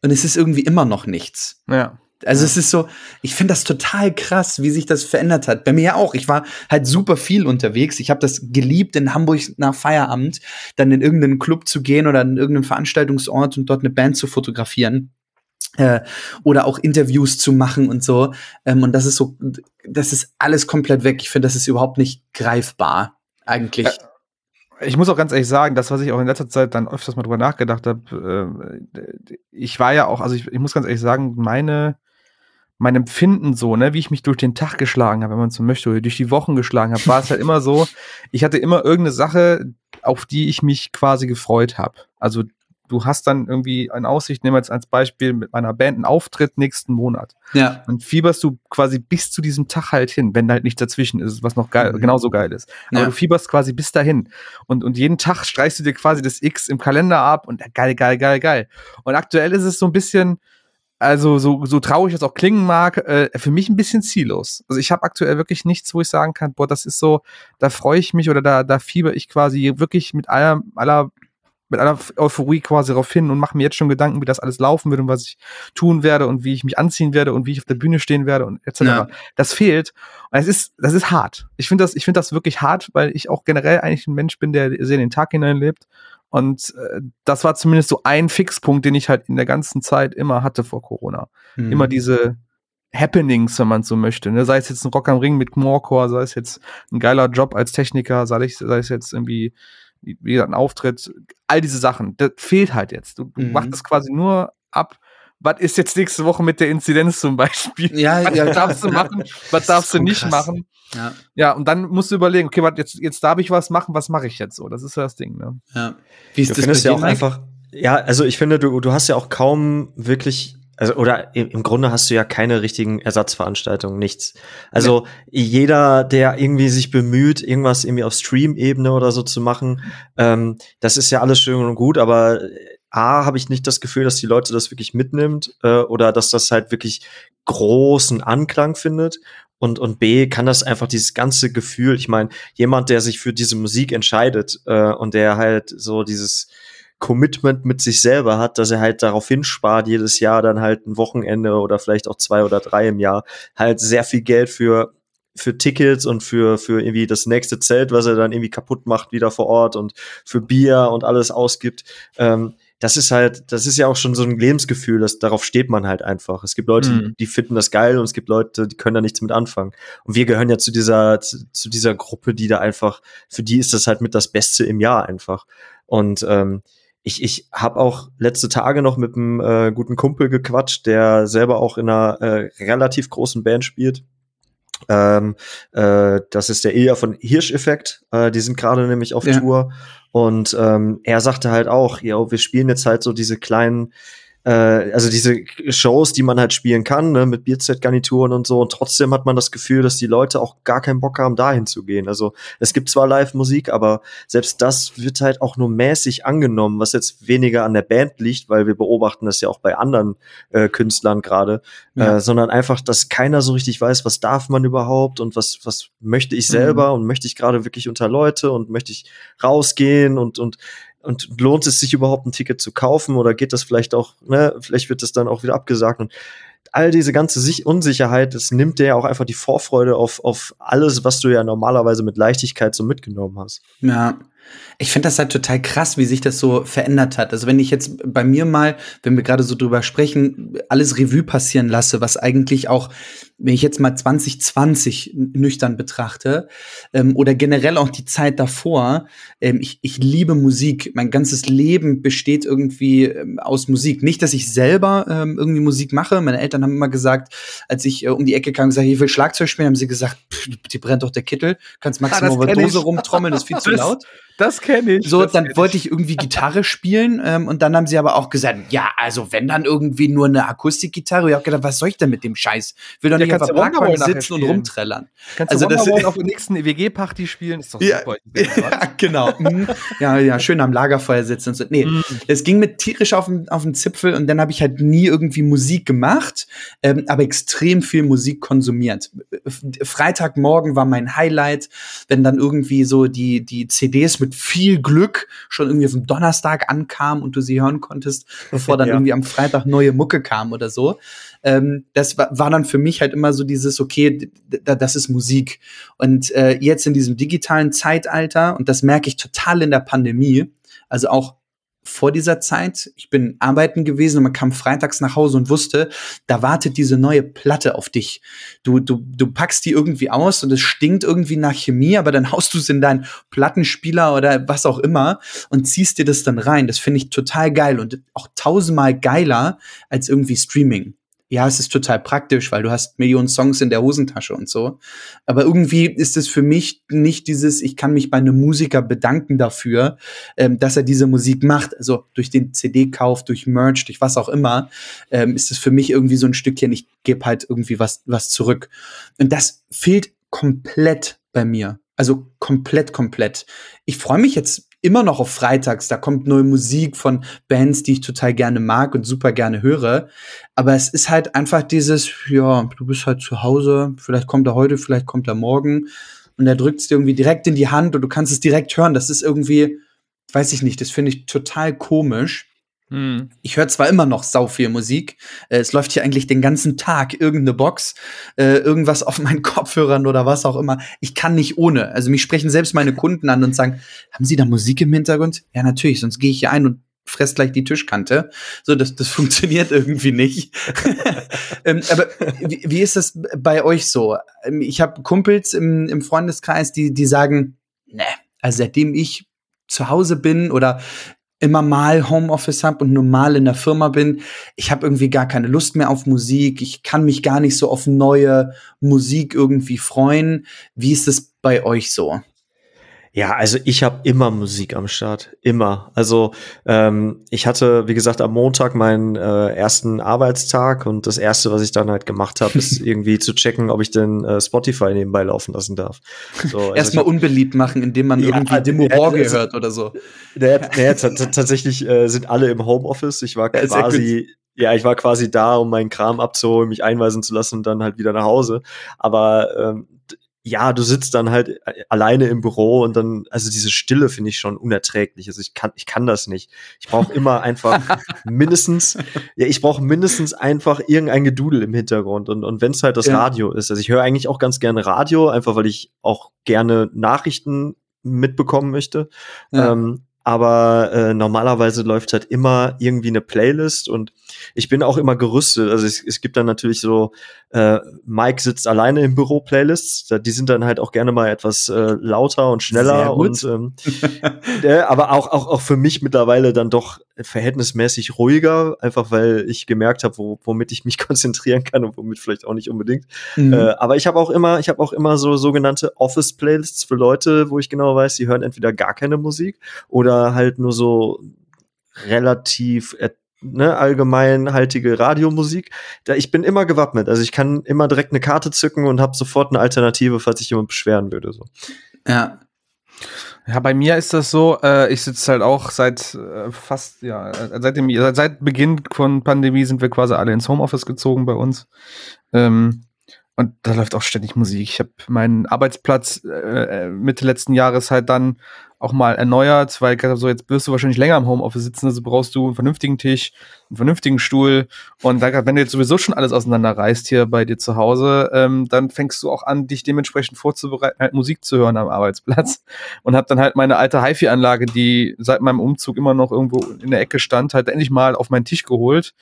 [SPEAKER 2] und es ist irgendwie immer noch nichts.
[SPEAKER 4] Ja.
[SPEAKER 2] Also ja. es ist so, ich finde das total krass, wie sich das verändert hat. Bei mir ja auch. Ich war halt super viel unterwegs. Ich habe das geliebt, in Hamburg nach Feierabend dann in irgendeinen Club zu gehen oder in irgendeinen Veranstaltungsort und dort eine Band zu fotografieren. Äh, oder auch Interviews zu machen und so. Ähm, und das ist so, das ist alles komplett weg. Ich finde, das ist überhaupt nicht greifbar, eigentlich. Ja
[SPEAKER 4] ich muss auch ganz ehrlich sagen, das, was ich auch in letzter Zeit dann öfters mal drüber nachgedacht habe, äh, ich war ja auch, also ich, ich, muss ganz ehrlich sagen, meine mein Empfinden so, ne, wie ich mich durch den Tag geschlagen habe, wenn man so möchte, oder durch die Wochen geschlagen habe, war es halt immer so, ich hatte immer irgendeine Sache, auf die ich mich quasi gefreut habe. Also du hast dann irgendwie eine Aussicht, nehmen wir jetzt als Beispiel mit meiner Band einen Auftritt nächsten Monat.
[SPEAKER 2] Ja.
[SPEAKER 4] Und fieberst du quasi bis zu diesem Tag halt hin, wenn halt nichts dazwischen ist, was noch geil, mhm. genauso geil ist. Aber ja. du fieberst quasi bis dahin. Und, und jeden Tag streichst du dir quasi das X im Kalender ab und geil, geil, geil, geil. Und aktuell ist es so ein bisschen, also so, so traurig das auch klingen mag, äh, für mich ein bisschen ziellos. Also ich habe aktuell wirklich nichts, wo ich sagen kann, boah, das ist so, da freue ich mich oder da, da fieber ich quasi wirklich mit aller, aller mit aller Euphorie quasi darauf hin und mache mir jetzt schon Gedanken, wie das alles laufen wird und was ich tun werde und wie ich mich anziehen werde und wie ich auf der Bühne stehen werde und etc. Ja. Das fehlt. Und es ist, das ist hart. Ich finde das, ich finde das wirklich hart, weil ich auch generell eigentlich ein Mensch bin, der sehr in den Tag hineinlebt und äh, das war zumindest so ein Fixpunkt, den ich halt in der ganzen Zeit immer hatte vor Corona. Mhm. Immer diese Happenings, wenn man so möchte. Ne? Sei es jetzt ein Rock am Ring mit Morecore, sei es jetzt ein geiler Job als Techniker, sei es, sei es jetzt irgendwie wie gesagt, ein Auftritt, all diese Sachen. Das fehlt halt jetzt. Du, du mhm. machst das quasi nur ab, was ist jetzt nächste Woche mit der Inzidenz zum Beispiel?
[SPEAKER 2] Ja,
[SPEAKER 4] was
[SPEAKER 2] ja.
[SPEAKER 4] darfst du machen, was darfst du nicht
[SPEAKER 2] krass.
[SPEAKER 4] machen?
[SPEAKER 2] Ja,
[SPEAKER 4] Ja, und dann musst du überlegen, okay, was, jetzt, jetzt darf ich was machen, was mache ich jetzt so? Das ist ja das Ding, ne?
[SPEAKER 2] ja. Wie ist
[SPEAKER 3] Du
[SPEAKER 2] das
[SPEAKER 3] findest ja auch einfach, ja, also ich finde, du, du hast ja auch kaum wirklich, also oder im, Grunde hast du ja keine richtigen Ersatzveranstaltungen, nichts. Also jeder, der irgendwie sich bemüht, irgendwas irgendwie auf Stream-Ebene oder so zu machen, ähm, das ist ja alles schön und gut, aber äh, A, habe ich nicht das Gefühl, dass die Leute das wirklich mitnimmt äh, oder dass das halt wirklich großen Anklang findet. Und, und B, kann das einfach dieses ganze Gefühl, ich meine, jemand, der sich für diese Musik entscheidet äh, und der halt so dieses Commitment mit sich selber hat, dass er halt darauf hinspart, jedes Jahr dann halt ein Wochenende oder vielleicht auch zwei oder drei im Jahr halt sehr viel Geld für für Tickets und für für irgendwie das nächste Zelt, was er dann irgendwie kaputt macht wieder vor Ort und für Bier und alles ausgibt. Ähm, das ist halt, das ist ja auch schon so ein Lebensgefühl, das, darauf steht man halt einfach. Es gibt Leute,
[SPEAKER 4] Mhm.
[SPEAKER 3] die, die finden das geil und es gibt Leute, die können da nichts mit anfangen. Und wir gehören ja zu dieser, zu, zu dieser Gruppe, die da einfach, für die ist das halt mit das Beste im Jahr einfach. Und ähm, ich, ich habe auch letzte Tage noch mit einem äh, guten Kumpel gequatscht, der selber auch in einer äh, relativ großen Band spielt. Ähm, äh, das ist der Ilja von Hirsch-Effekt. Äh, die sind gerade nämlich auf
[SPEAKER 2] Ja.
[SPEAKER 3] Tour. Und ähm, er sagte halt auch, ja, wir spielen jetzt halt so diese kleinen, also diese Shows, die man halt spielen kann, ne, mit Bierzeltgarnituren und so. Und trotzdem hat man das Gefühl, dass die Leute auch gar keinen Bock haben, dahin zu gehen. Also es gibt zwar Live-Musik, aber selbst das wird halt auch nur mäßig angenommen, was jetzt weniger an der Band liegt, weil wir beobachten das ja auch bei anderen äh, Künstlern gerade,
[SPEAKER 2] Ja.
[SPEAKER 3] äh, sondern einfach, dass keiner so richtig weiß, was darf man überhaupt und was, was möchte ich
[SPEAKER 2] Mhm.
[SPEAKER 3] selber und möchte ich gerade wirklich unter Leute und möchte ich rausgehen und, und und lohnt es sich überhaupt ein Ticket zu kaufen oder geht das vielleicht auch, ne, vielleicht wird das dann auch wieder abgesagt und all diese ganze Sich Unsicherheit, das nimmt dir ja auch einfach die Vorfreude auf, auf alles, was du ja normalerweise mit Leichtigkeit so mitgenommen hast.
[SPEAKER 2] Ja. Ich finde das halt total krass, wie sich das so verändert hat. Also wenn ich jetzt bei mir mal, wenn wir gerade so drüber sprechen, alles Revue passieren lasse, was eigentlich auch, wenn ich jetzt mal 2020 nüchtern betrachte, ähm, oder generell auch die Zeit davor, ähm, ich, ich liebe Musik. Mein ganzes Leben besteht irgendwie ähm, aus Musik. Nicht, dass ich selber ähm, irgendwie Musik mache. Meine Eltern haben immer gesagt, als ich äh, um die Ecke kam und gesagt, ich will Schlagzeug spielen, haben sie gesagt, pff, dir brennt doch der Kittel, kannst maximal
[SPEAKER 4] das
[SPEAKER 2] über
[SPEAKER 4] kenn
[SPEAKER 2] Dose
[SPEAKER 4] ich.
[SPEAKER 2] rumtrommeln, ist viel zu laut.
[SPEAKER 4] Das kenne ich.
[SPEAKER 2] So, dann wollte ich irgendwie Gitarre spielen ähm, und dann haben sie aber auch gesagt, ja, also wenn dann irgendwie nur eine Akustikgitarre. Ich hab gedacht, was soll ich denn mit dem Scheiß? Will doch
[SPEAKER 4] Ja,
[SPEAKER 2] nicht
[SPEAKER 4] Wonderwall
[SPEAKER 2] Parkbank sitzen und rumträllern.
[SPEAKER 4] Kannst
[SPEAKER 2] Also
[SPEAKER 4] du
[SPEAKER 2] das-
[SPEAKER 4] Wonderwall auf der nächsten EWG-Party spielen? Ist doch
[SPEAKER 2] Ja.
[SPEAKER 4] super.
[SPEAKER 2] Ja, genau. Mhm. ja, ja, schön am Lagerfeuer sitzen und so. Nee,
[SPEAKER 4] Mhm.
[SPEAKER 2] es ging mit tierisch auf den, auf den Zipfel und dann habe ich halt nie irgendwie Musik gemacht, ähm, aber extrem viel Musik konsumiert. Freitagmorgen war mein Highlight, wenn dann irgendwie so die, die CDs mit viel Glück schon irgendwie auf dem Donnerstag ankamen und du sie hören konntest, bevor dann
[SPEAKER 3] Ja.
[SPEAKER 2] irgendwie am Freitag neue Mucke kam oder so. Ähm, das war, war dann für mich halt immer so dieses, okay, das ist Musik. Und äh, jetzt in diesem digitalen Zeitalter, und das merke ich total in der Pandemie, also auch vor dieser Zeit, ich bin arbeiten gewesen und man kam freitags nach Hause und wusste, da wartet diese neue Platte auf dich. Du, du, du packst die irgendwie aus und es stinkt irgendwie nach Chemie, aber dann haust du es in deinen Plattenspieler oder was auch immer und ziehst dir das dann rein. Das finde ich total geil und auch tausendmal geiler als irgendwie Streaming. Ja, es ist total praktisch, weil du hast Millionen Songs in der Hosentasche und so. Aber irgendwie ist es für mich nicht dieses, ich kann mich bei einem Musiker bedanken dafür, ähm, dass er diese Musik macht. Also durch den CD-Kauf, durch Merch, durch was auch immer, ähm, ist es für mich irgendwie so ein Stückchen, ich gebe halt irgendwie was, was zurück. Und das fehlt komplett bei mir. Also komplett, komplett. Ich freue mich jetzt immer noch auf Freitags. Da kommt neue Musik von Bands, die ich total gerne mag und super gerne höre. Aber es ist halt einfach dieses, ja, du bist halt zu Hause, vielleicht kommt er heute, vielleicht kommt er morgen. Und er drückt es dir irgendwie direkt in die Hand und du kannst es direkt hören. Das ist irgendwie, weiß ich nicht, das finde ich total komisch.
[SPEAKER 4] Mhm.
[SPEAKER 2] Ich höre zwar immer noch sau viel Musik, äh, es läuft hier eigentlich den ganzen Tag irgendeine Box, äh, irgendwas auf meinen Kopfhörern oder was auch immer. Ich kann nicht ohne. Also mich sprechen selbst meine Kunden an und sagen, haben Sie da Musik im Hintergrund? Ja, natürlich, sonst gehe ich hier ein und fress gleich die Tischkante. So, das, das funktioniert irgendwie nicht. ähm, aber wie, wie ist das bei euch so? Ähm, Ich habe Kumpels im, im Freundeskreis, die, die sagen, ne, also seitdem ich zu Hause bin oder immer mal Homeoffice habe und nur mal in der Firma bin, ich habe irgendwie gar keine Lust mehr auf Musik. Ich kann mich gar nicht so auf neue Musik irgendwie freuen. Wie ist es bei euch so?
[SPEAKER 3] Ja, also ich habe immer Musik am Start, immer. Also ähm, ich hatte, wie gesagt, am Montag meinen äh, ersten Arbeitstag und das erste, was ich dann halt gemacht habe, ist irgendwie zu checken, ob ich denn äh, Spotify nebenbei laufen lassen darf.
[SPEAKER 2] So, also Erstmal unbeliebt machen, indem man ja, irgendwie Demo Borge also, hört oder so.
[SPEAKER 3] Der, der, tatsächlich äh, sind alle im Homeoffice. Ich war quasi ja, ich war quasi da, um meinen Kram abzuholen, mich einweisen zu lassen und dann halt wieder nach Hause. Aber ähm, ja, du sitzt dann halt äh, alleine im Büro und dann, also diese Stille finde ich schon unerträglich. Also ich kann, ich kann das nicht. Ich brauche immer einfach mindestens, ja, ich brauche mindestens einfach irgendein Gedudel im Hintergrund. Und, und wenn es halt das ja. Radio ist, also ich höre eigentlich auch ganz gerne Radio, einfach weil ich auch gerne Nachrichten mitbekommen möchte. Ja. Ähm, aber äh, normalerweise läuft halt immer irgendwie eine Playlist und ich bin auch immer gerüstet. Also es, es gibt dann natürlich so, äh, Mike sitzt alleine im Büro Playlists, die sind dann halt auch gerne mal etwas äh, lauter und schneller und ähm, äh, aber auch, auch, auch für mich mittlerweile dann doch verhältnismäßig ruhiger, einfach weil ich gemerkt habe, wo, womit ich mich konzentrieren kann und womit vielleicht auch nicht unbedingt. Mhm. Äh, aber ich habe auch immer, ich habe auch immer so sogenannte Office-Playlists für Leute, wo ich genau weiß, die hören entweder gar keine Musik oder halt nur so relativ ne, allgemeinhaltige Radiomusik. Da, ich bin immer gewappnet. Also ich kann immer direkt eine Karte zücken und habe sofort eine Alternative, falls ich jemand beschweren würde. So.
[SPEAKER 4] Ja. Ja, bei mir ist das so, äh, ich sitze halt auch seit äh, fast, ja, äh, seit, dem, seit, Beginn von Pandemie sind wir quasi alle ins Homeoffice gezogen bei uns. Ähm, und da läuft auch ständig Musik. Ich habe meinen Arbeitsplatz äh, äh Mitte letzten Jahres halt dann auch mal erneuert, weil ich so, jetzt wirst du wahrscheinlich länger im Homeoffice sitzen, also brauchst du einen vernünftigen Tisch, einen vernünftigen Stuhl. Und dann, wenn du jetzt sowieso schon alles auseinanderreißt hier bei dir zu Hause, ähm, dann fängst du auch an, dich dementsprechend vorzubereiten, halt Musik zu hören am Arbeitsplatz. Und hab dann halt meine alte HiFi-Anlage, die seit meinem Umzug immer noch irgendwo in der Ecke stand, halt endlich mal auf meinen Tisch geholt.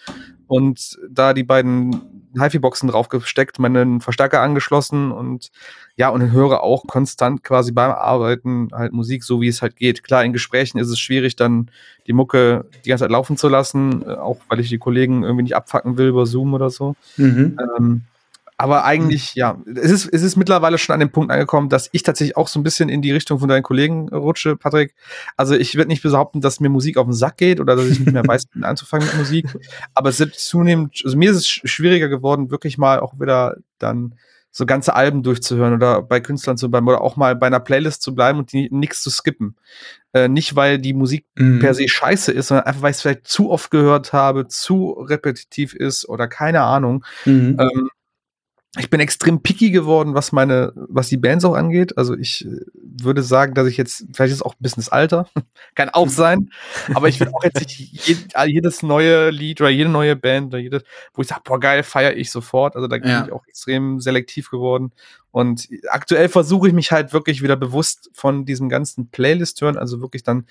[SPEAKER 4] Und da die beiden HiFi-Boxen draufgesteckt, meinen Verstärker angeschlossen und ja, und höre auch konstant quasi beim Arbeiten halt Musik, so wie es halt geht. Klar, in Gesprächen ist es schwierig, dann die Mucke die ganze Zeit laufen zu lassen, äh, auch weil ich die Kollegen irgendwie nicht abfacken will über Zoom oder so. Mhm. Ähm, aber eigentlich, ja, es ist, es ist mittlerweile schon an dem Punkt angekommen, dass ich tatsächlich auch so ein bisschen in die Richtung von deinen Kollegen rutsche, Patrick. Also ich würde nicht behaupten, dass mir Musik auf den Sack geht oder dass ich nicht mehr weiß, anzufangen mit Musik. Aber es wird zunehmend, also mir ist es schwieriger geworden, wirklich mal auch wieder dann so ganze Alben durchzuhören oder bei Künstlern zu bleiben oder auch mal bei einer Playlist zu bleiben und nichts zu skippen. Äh, nicht, weil die Musik mhm. per se scheiße ist, sondern einfach, weil ich es vielleicht zu oft gehört habe, zu repetitiv ist oder keine Ahnung. Mhm. Ähm, ich bin extrem picky geworden, was meine, was die Bands auch angeht. Also ich äh, würde sagen, dass ich jetzt, vielleicht ist auch ein bisschen das Alter, kann auch sein, aber ich will auch jetzt nicht jedes neue Lied oder jede neue Band oder jedes, wo ich sage, boah, geil, feiere ich sofort. Also da bin ja. ich auch extrem selektiv geworden. Und aktuell versuche ich mich halt wirklich wieder bewusst von diesem ganzen Playlist hören, also wirklich dann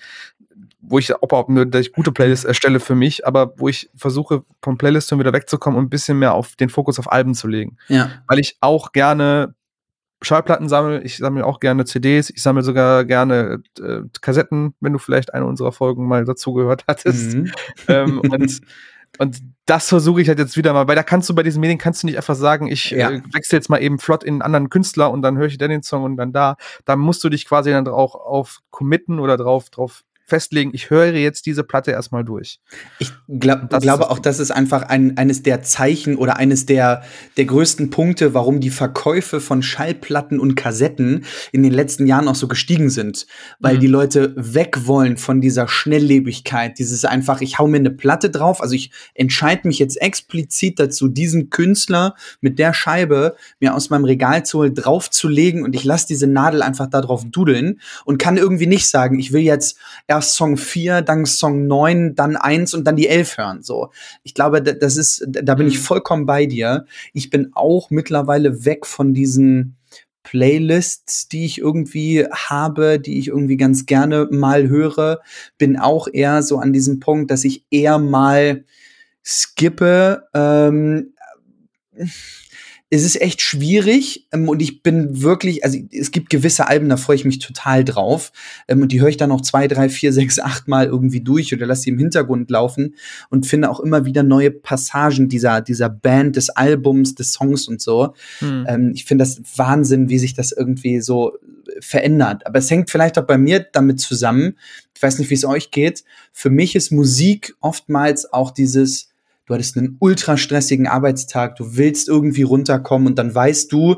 [SPEAKER 4] wo ich auch nur dass ich gute Playlists erstelle für mich, aber wo ich versuche, vom Playlist wieder wegzukommen und ein bisschen mehr auf den Fokus auf Alben zu legen. Ja. Weil ich auch gerne Schallplatten sammle, ich sammle auch gerne CDs, ich sammle sogar gerne äh, Kassetten, wenn du vielleicht eine unserer Folgen mal dazugehört hattest. Mhm. Ähm, und, und das versuche ich halt jetzt wieder mal, weil da kannst du bei diesen Medien kannst du nicht einfach sagen, ich ja. äh, wechsle jetzt mal eben flott in einen anderen Künstler und dann höre ich dann den Song und dann da. Da musst du dich quasi dann auch auf committen oder drauf, drauf festlegen, ich höre jetzt diese Platte erstmal durch.
[SPEAKER 2] Ich glaub, glaube auch, das ist einfach ein, eines der Zeichen oder eines der, der größten Punkte, warum die Verkäufe von Schallplatten und Kassetten in den letzten Jahren auch so gestiegen sind. Weil mhm. die Leute weg wollen von dieser Schnelllebigkeit, dieses einfach, ich hau mir eine Platte drauf, also ich entscheide mich jetzt explizit dazu, diesen Künstler mit der Scheibe mir aus meinem Regal zu holen, draufzulegen und ich lasse diese Nadel einfach da drauf dudeln und kann irgendwie nicht sagen, ich will jetzt erst erst Song 4, dann Song 9, dann 1 und dann die 11 hören. So. Ich glaube, das ist, da bin ich mhm. vollkommen bei dir. Ich bin auch mittlerweile weg von diesen Playlists, die ich irgendwie habe, die ich irgendwie ganz gerne mal höre, bin auch eher so an diesem Punkt, dass ich eher mal skippe. Ähm, es ist echt schwierig ähm, und ich bin wirklich, also es gibt gewisse Alben, da freue ich mich total drauf ähm, und die höre ich dann noch zwei, drei, vier, sechs, acht Mal irgendwie durch oder lasse sie im Hintergrund laufen und finde auch immer wieder neue Passagen dieser, dieser Band, des Albums, des Songs und so. Hm. Ähm, ich finde das Wahnsinn, wie sich das irgendwie so verändert. Aber es hängt vielleicht auch bei mir damit zusammen, ich weiß nicht, wie es euch geht, für mich ist Musik oftmals auch dieses, du hattest einen ultra stressigen Arbeitstag, du willst irgendwie runterkommen und dann weißt du,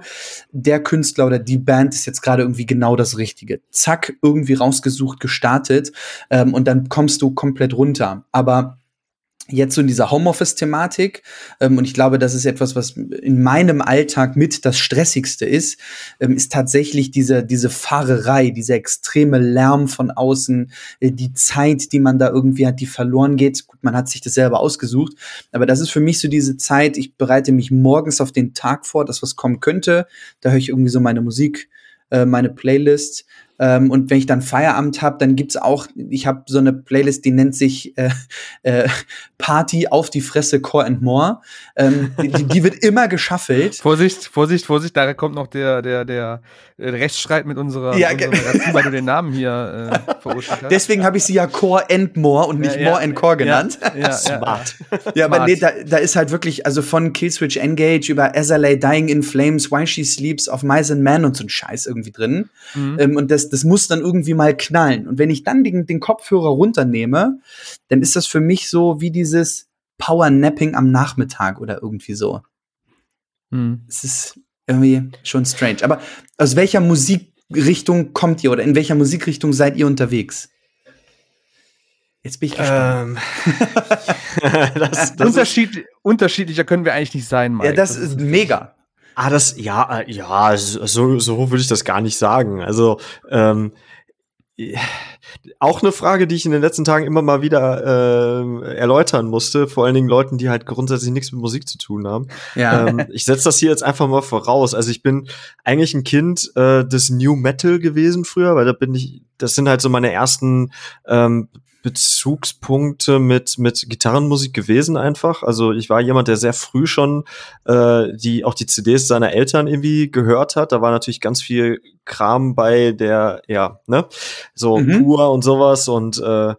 [SPEAKER 2] der Künstler oder die Band ist jetzt gerade irgendwie genau das Richtige. Zack, irgendwie rausgesucht, gestartet ähm, und dann kommst du komplett runter. Aber jetzt so in dieser Homeoffice-Thematik, ähm, und ich glaube, das ist etwas, was in meinem Alltag mit das Stressigste ist, ähm, ist tatsächlich diese, diese Fahrerei, dieser extreme Lärm von außen, äh, die Zeit, die man da irgendwie hat, die verloren geht. Gut, man hat sich das selber ausgesucht, aber das ist für mich so diese Zeit, ich bereite mich morgens auf den Tag vor, dass was kommen könnte, da höre ich irgendwie so meine Musik, äh, meine Playlist ähm, und wenn ich dann Feierabend habe, dann gibt's auch, ich habe so eine Playlist, die nennt sich äh, äh, Party auf die Fresse Core and More. Ähm, die, die, wird immer geschaffelt.
[SPEAKER 4] Vorsicht, Vorsicht, Vorsicht, da kommt noch der, der, der Rechtsstreit mit unserer, ja, unserer weil du den Namen hier äh,
[SPEAKER 2] verursacht hast. Deswegen habe ich sie ja Core and More und nicht ja, ja, More and Core genannt.
[SPEAKER 3] Ja, Smart.
[SPEAKER 2] Ja, aber nee, da, da ist halt wirklich, also von Killswitch Engage über Azalea Dying in Flames, Why She Sleeps, Of Mice and Men und so ein Scheiß irgendwie drin. Mhm. Ähm, und das, das muss dann irgendwie mal knallen. Und wenn ich dann den, den Kopfhörer runternehme, dann ist das für mich so wie dieses Power-Napping am Nachmittag oder irgendwie so. Hm. Es ist irgendwie schon strange. Aber aus welcher Musikrichtung kommt ihr oder in welcher Musikrichtung seid ihr unterwegs? Jetzt bin ich gespannt.
[SPEAKER 4] Ähm, das, das Unterschied, unterschiedlicher können wir eigentlich nicht sein,
[SPEAKER 2] Mike. Ja, das, das ist mega.
[SPEAKER 3] Ah, das, ja, äh, ja, so, so würde ich das gar nicht sagen. Also, ähm, auch eine Frage, die ich in den letzten Tagen immer mal wieder äh, erläutern musste, vor allen Dingen Leuten, die halt grundsätzlich nichts mit Musik zu tun haben. Ja. Ähm, ich setze das hier jetzt einfach mal voraus. Also ich bin eigentlich ein Kind äh, des New Metal gewesen früher, weil da bin ich, das sind halt so meine ersten ähm, Bezugspunkte mit mit Gitarrenmusik gewesen einfach. Also ich war jemand, der sehr früh schon äh, die auch die CDs seiner Eltern irgendwie gehört hat. Da war natürlich ganz viel Kram bei der ja ne so mhm. pur und sowas und äh,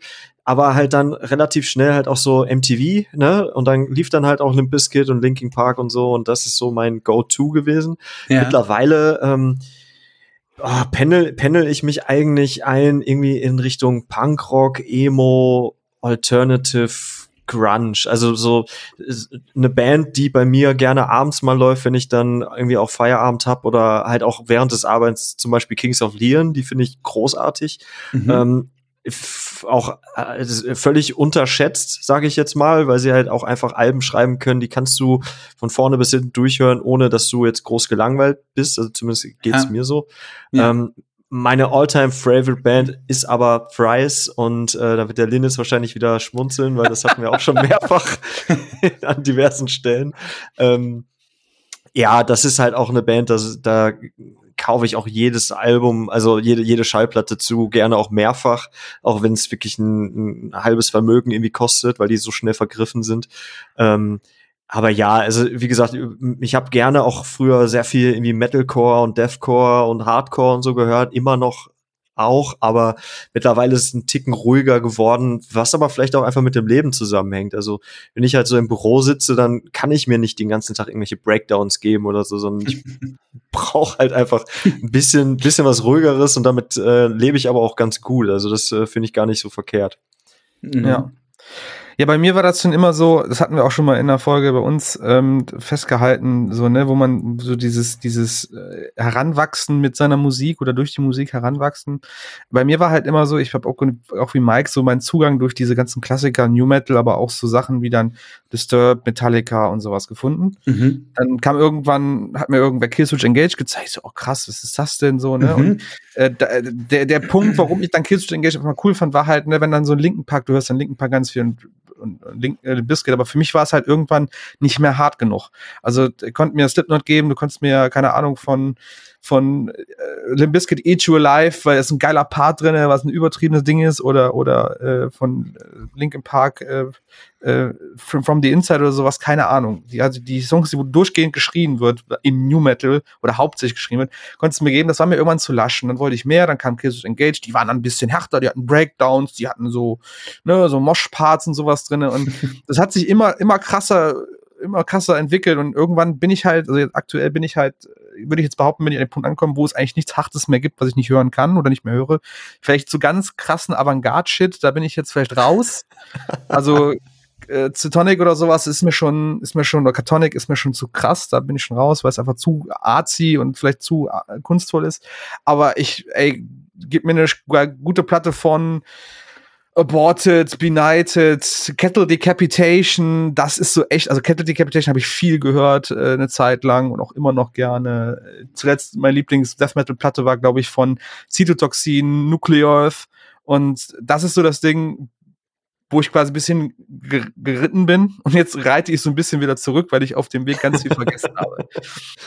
[SPEAKER 3] aber halt dann relativ schnell halt auch so MTV, ne? Und dann lief dann halt auch Limp Bizkit und Linkin Park und so und das ist so mein Go-To gewesen. Ja. Mittlerweile ähm, oh, pendel, pendel ich mich eigentlich ein irgendwie in Richtung Punkrock, Emo, Alternative, Grunge. Also so eine Band, die bei mir gerne abends mal läuft, wenn ich dann irgendwie auch Feierabend habe oder halt auch während des Arbeits zum Beispiel Kings of Leon, die finde ich großartig. Mhm. Ähm, auch äh, völlig unterschätzt, sage ich jetzt mal, weil sie halt auch einfach Alben schreiben können, die kannst du von vorne bis hinten durchhören, ohne dass du jetzt groß gelangweilt bist. Also zumindest geht's ja. mir so. Ja. Ähm, meine all-time favorite Band ist aber Thrice und äh, da wird der Linus wahrscheinlich wieder schmunzeln, weil das hatten wir auch schon mehrfach an diversen Stellen. Ähm, ja, das ist halt auch eine Band, das, da kaufe ich auch jedes Album, also jede, jede Schallplatte zu, gerne auch mehrfach, auch wenn es wirklich ein, ein, halbes Vermögen irgendwie kostet, weil die so schnell vergriffen sind. Ähm, aber ja, also wie gesagt, ich habe gerne auch früher sehr viel irgendwie Metalcore und Deathcore und Hardcore und so gehört, immer noch auch, aber mittlerweile ist es ein Ticken ruhiger geworden, was aber vielleicht auch einfach mit dem Leben zusammenhängt. Also wenn ich halt so im Büro sitze, dann kann ich mir nicht den ganzen Tag irgendwelche Breakdowns geben oder so, sondern ich brauche halt einfach ein bisschen, bisschen was ruhigeres und damit äh, lebe ich aber auch ganz gut. Also das äh, finde ich gar nicht so verkehrt.
[SPEAKER 4] Ja. Ja, bei mir war das schon immer so, das hatten wir auch schon mal in der Folge bei uns ähm, festgehalten, so, ne, wo man so dieses, dieses äh, Heranwachsen mit seiner Musik oder durch die Musik heranwachsen. Bei mir war halt immer so, ich habe auch, auch wie Mike so meinen Zugang durch diese ganzen Klassiker, New Metal, aber auch so Sachen wie dann Disturbed, Metallica und sowas gefunden. Mhm. Dann kam irgendwann, hat mir irgendwer Killswitch Engage gezeigt, so, oh krass, was ist das denn so, ne? Mhm. Und äh, der, der Punkt, warum ich dann Killswitch Engage einfach mal cool fand, war halt, ne, wenn dann so ein linken Park, du hörst dann linken Park ganz viel und und Link, äh, Biscuit, aber für mich war es halt irgendwann nicht mehr hart genug. Also, ihr konnt mir Slipknot geben, du konntest mir, keine Ahnung, von, von äh, Limp Bizkit Eat You Alive, weil es ein geiler Part drin, was ein übertriebenes Ding ist, oder, oder äh, von äh, Linkin Park äh, äh, from, from, the Inside oder sowas, keine Ahnung. Die, also die Songs, die durchgehend geschrien wird, im New Metal oder hauptsächlich geschrien wird, konntest du mir geben, das war mir irgendwann zu laschen. Dann wollte ich mehr, dann kam Killswitch Engage, die waren dann ein bisschen härter, die hatten Breakdowns, die hatten so, ne, so Mosh-Parts und sowas drin. Und das hat sich immer, immer krasser immer krasser entwickelt und irgendwann bin ich halt, also aktuell bin ich halt, würde ich jetzt behaupten, bin ich an den Punkt angekommen, wo es eigentlich nichts Hartes mehr gibt, was ich nicht hören kann oder nicht mehr höre. Vielleicht zu ganz krassen Avantgarde-Shit, da bin ich jetzt vielleicht raus. Also äh, Zytonic oder sowas ist mir schon, ist mir schon, oder Catonic ist mir schon zu krass, da bin ich schon raus, weil es einfach zu arzi und vielleicht zu äh, kunstvoll ist. Aber ich, ey, gib mir eine gute Platte von Aborted, Benighted, Kettle Decapitation, das ist so echt, also Kettle Decapitation habe ich viel gehört äh, eine Zeit lang und auch immer noch gerne. Zuletzt mein Lieblings-Death Metal-Platte war, glaube ich, von Cytotoxin, Nuclear Earth. Und das ist so das Ding, wo ich quasi ein bisschen geritten bin und jetzt reite ich so ein bisschen wieder zurück, weil ich auf dem Weg ganz viel vergessen habe.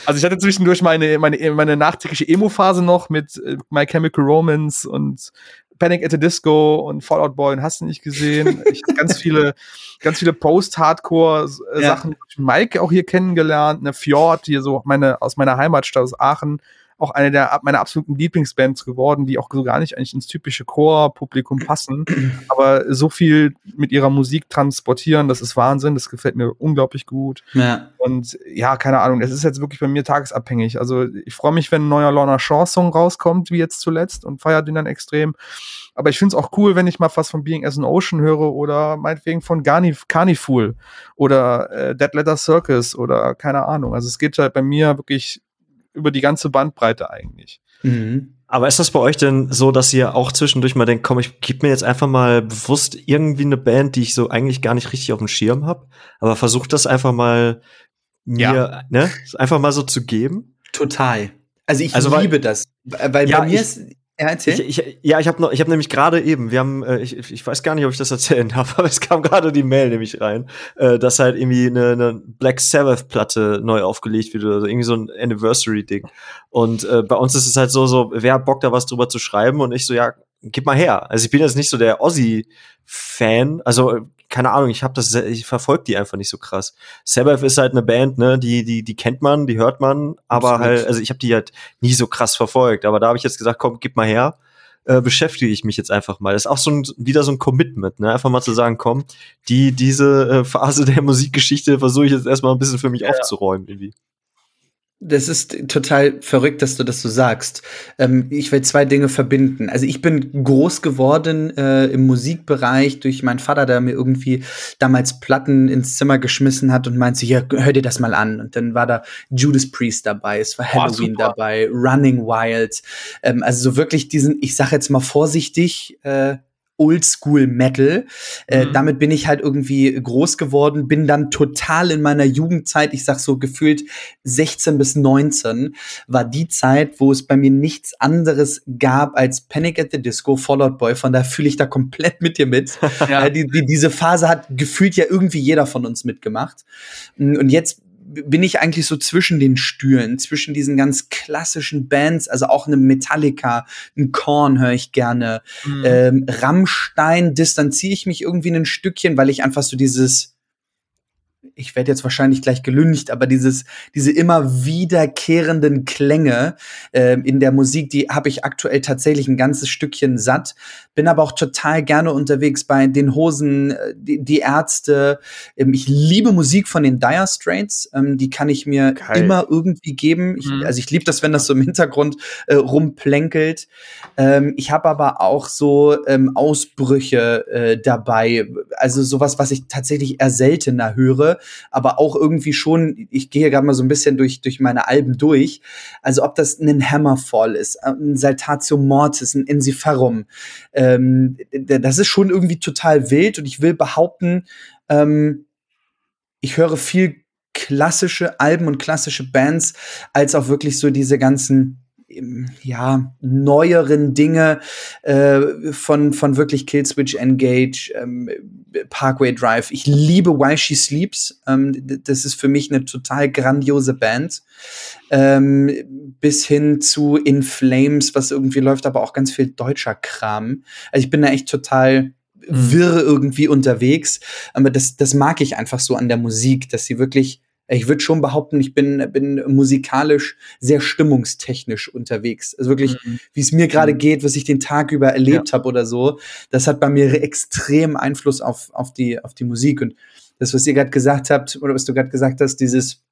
[SPEAKER 4] Also ich hatte zwischendurch meine, meine, meine nachträgliche Emo-Phase noch mit äh, My Chemical Romance und Panic at the Disco und Fallout Boy und hast du nicht gesehen. Ich ganz viele, ganz viele Post-Hardcore-Sachen. Ja. Mike auch hier kennengelernt, eine Fjord, hier so meine, aus meiner Heimatstadt aus Aachen auch eine der meiner absoluten Lieblingsbands geworden, die auch so gar nicht eigentlich ins typische Chor-Publikum passen, aber so viel mit ihrer Musik transportieren, das ist Wahnsinn, das gefällt mir unglaublich gut. Ja. Und ja, keine Ahnung, es ist jetzt wirklich bei mir tagesabhängig. Also ich freue mich, wenn ein neuer Lorna Shaw-Song rauskommt, wie jetzt zuletzt, und feiert den dann extrem. Aber ich finde es auch cool, wenn ich mal was von Being as an Ocean höre oder meinetwegen von Garnif Carnifool oder äh, Dead Letter Circus oder keine Ahnung. Also es geht halt bei mir wirklich über die ganze Bandbreite eigentlich.
[SPEAKER 3] Mhm. Aber ist das bei euch denn so, dass ihr auch zwischendurch mal denkt, komm, ich gebe mir jetzt einfach mal bewusst irgendwie eine Band, die ich so eigentlich gar nicht richtig auf dem Schirm habe, aber versucht das einfach mal mir, ja. ne, einfach mal so zu geben?
[SPEAKER 2] Total. Also ich also, liebe weil, das, weil ja, bei mir
[SPEAKER 3] ich,
[SPEAKER 2] ist
[SPEAKER 3] ja, erzähl. Ich, ich, ja, ich habe noch, nämlich gerade eben, wir haben, äh, ich, ich weiß gar nicht, ob ich das erzählen darf, aber es kam gerade die Mail nämlich rein, äh, dass halt irgendwie eine, eine Black Sabbath Platte neu aufgelegt wird oder so, irgendwie so ein Anniversary Ding. Und äh, bei uns ist es halt so, so, wer hat Bock da was drüber zu schreiben? Und ich so, ja, gib mal her. Also ich bin jetzt nicht so der Ozzy Fan, also keine Ahnung, ich habe das, ich verfolge die einfach nicht so krass. Sabbath ist halt eine Band, ne, die, die, die kennt man, die hört man, aber Absolut. halt, also ich habe die halt nie so krass verfolgt. Aber da habe ich jetzt gesagt, komm, gib mal her, äh, beschäftige ich mich jetzt einfach mal. Das ist auch so ein, wieder so ein Commitment, ne? Einfach mal zu sagen, komm, die, diese äh, Phase der Musikgeschichte versuche ich jetzt erstmal ein bisschen für mich ja. aufzuräumen, irgendwie.
[SPEAKER 2] Das ist total verrückt, dass du das so sagst. Ähm, ich will zwei Dinge verbinden. Also ich bin groß geworden äh, im Musikbereich durch meinen Vater, der mir irgendwie damals Platten ins Zimmer geschmissen hat und meinte, ja, hör dir das mal an. Und dann war da Judas Priest dabei, es war Halloween oh, dabei, Running Wild. Ähm, also so wirklich diesen, ich sag jetzt mal vorsichtig, äh, Oldschool Metal. Äh, mhm. damit bin ich halt irgendwie groß geworden, bin dann total in meiner Jugendzeit, ich sag so gefühlt 16 bis 19, war die Zeit, wo es bei mir nichts anderes gab als Panic at the Disco, Fallout Boy. Von da fühle ich da komplett mit dir mit. ja. äh, die, die, diese Phase hat gefühlt ja irgendwie jeder von uns mitgemacht. Und jetzt bin ich eigentlich so zwischen den Stühlen, zwischen diesen ganz klassischen Bands, also auch eine Metallica, ein Korn höre ich gerne. Mhm. Ähm, Rammstein distanziere ich mich irgendwie ein Stückchen, weil ich einfach so dieses ich werde jetzt wahrscheinlich gleich gelüncht, aber dieses, diese immer wiederkehrenden Klänge äh, in der Musik, die habe ich aktuell tatsächlich ein ganzes Stückchen satt. Bin aber auch total gerne unterwegs bei den Hosen, äh, die, die Ärzte. Ähm, ich liebe Musik von den Dire Straits. Ähm, die kann ich mir Geil. immer irgendwie geben. Ich, mhm. Also ich liebe das, wenn das so im Hintergrund äh, rumplänkelt. Ähm, ich habe aber auch so ähm, Ausbrüche äh, dabei. Also sowas, was ich tatsächlich eher seltener höre, aber auch irgendwie schon, ich gehe gerade mal so ein bisschen durch, durch meine Alben durch. Also ob das ein Hammerfall ist, äh, ein Saltatio Mortis, ein Ensiferum, äh, ähm, das ist schon irgendwie total wild und ich will behaupten, ähm, ich höre viel klassische Alben und klassische Bands, als auch wirklich so diese ganzen ja, neueren Dinge äh, von, von wirklich Killswitch Engage, ähm, Parkway Drive. Ich liebe Why She Sleeps. Ähm, das ist für mich eine total grandiose Band. Ähm, bis hin zu In Flames, was irgendwie läuft, aber auch ganz viel deutscher Kram. Also ich bin da echt total mhm. wirr irgendwie unterwegs. Aber das, das mag ich einfach so an der Musik, dass sie wirklich ich würde schon behaupten, ich bin, bin musikalisch sehr stimmungstechnisch unterwegs. Also wirklich, mhm. wie es mir gerade mhm. geht, was ich den Tag über erlebt ja. habe oder so, das hat bei mir extrem Einfluss auf, auf, die, auf die Musik. Und das, was ihr gerade gesagt habt, oder was du gerade gesagt hast, dieses,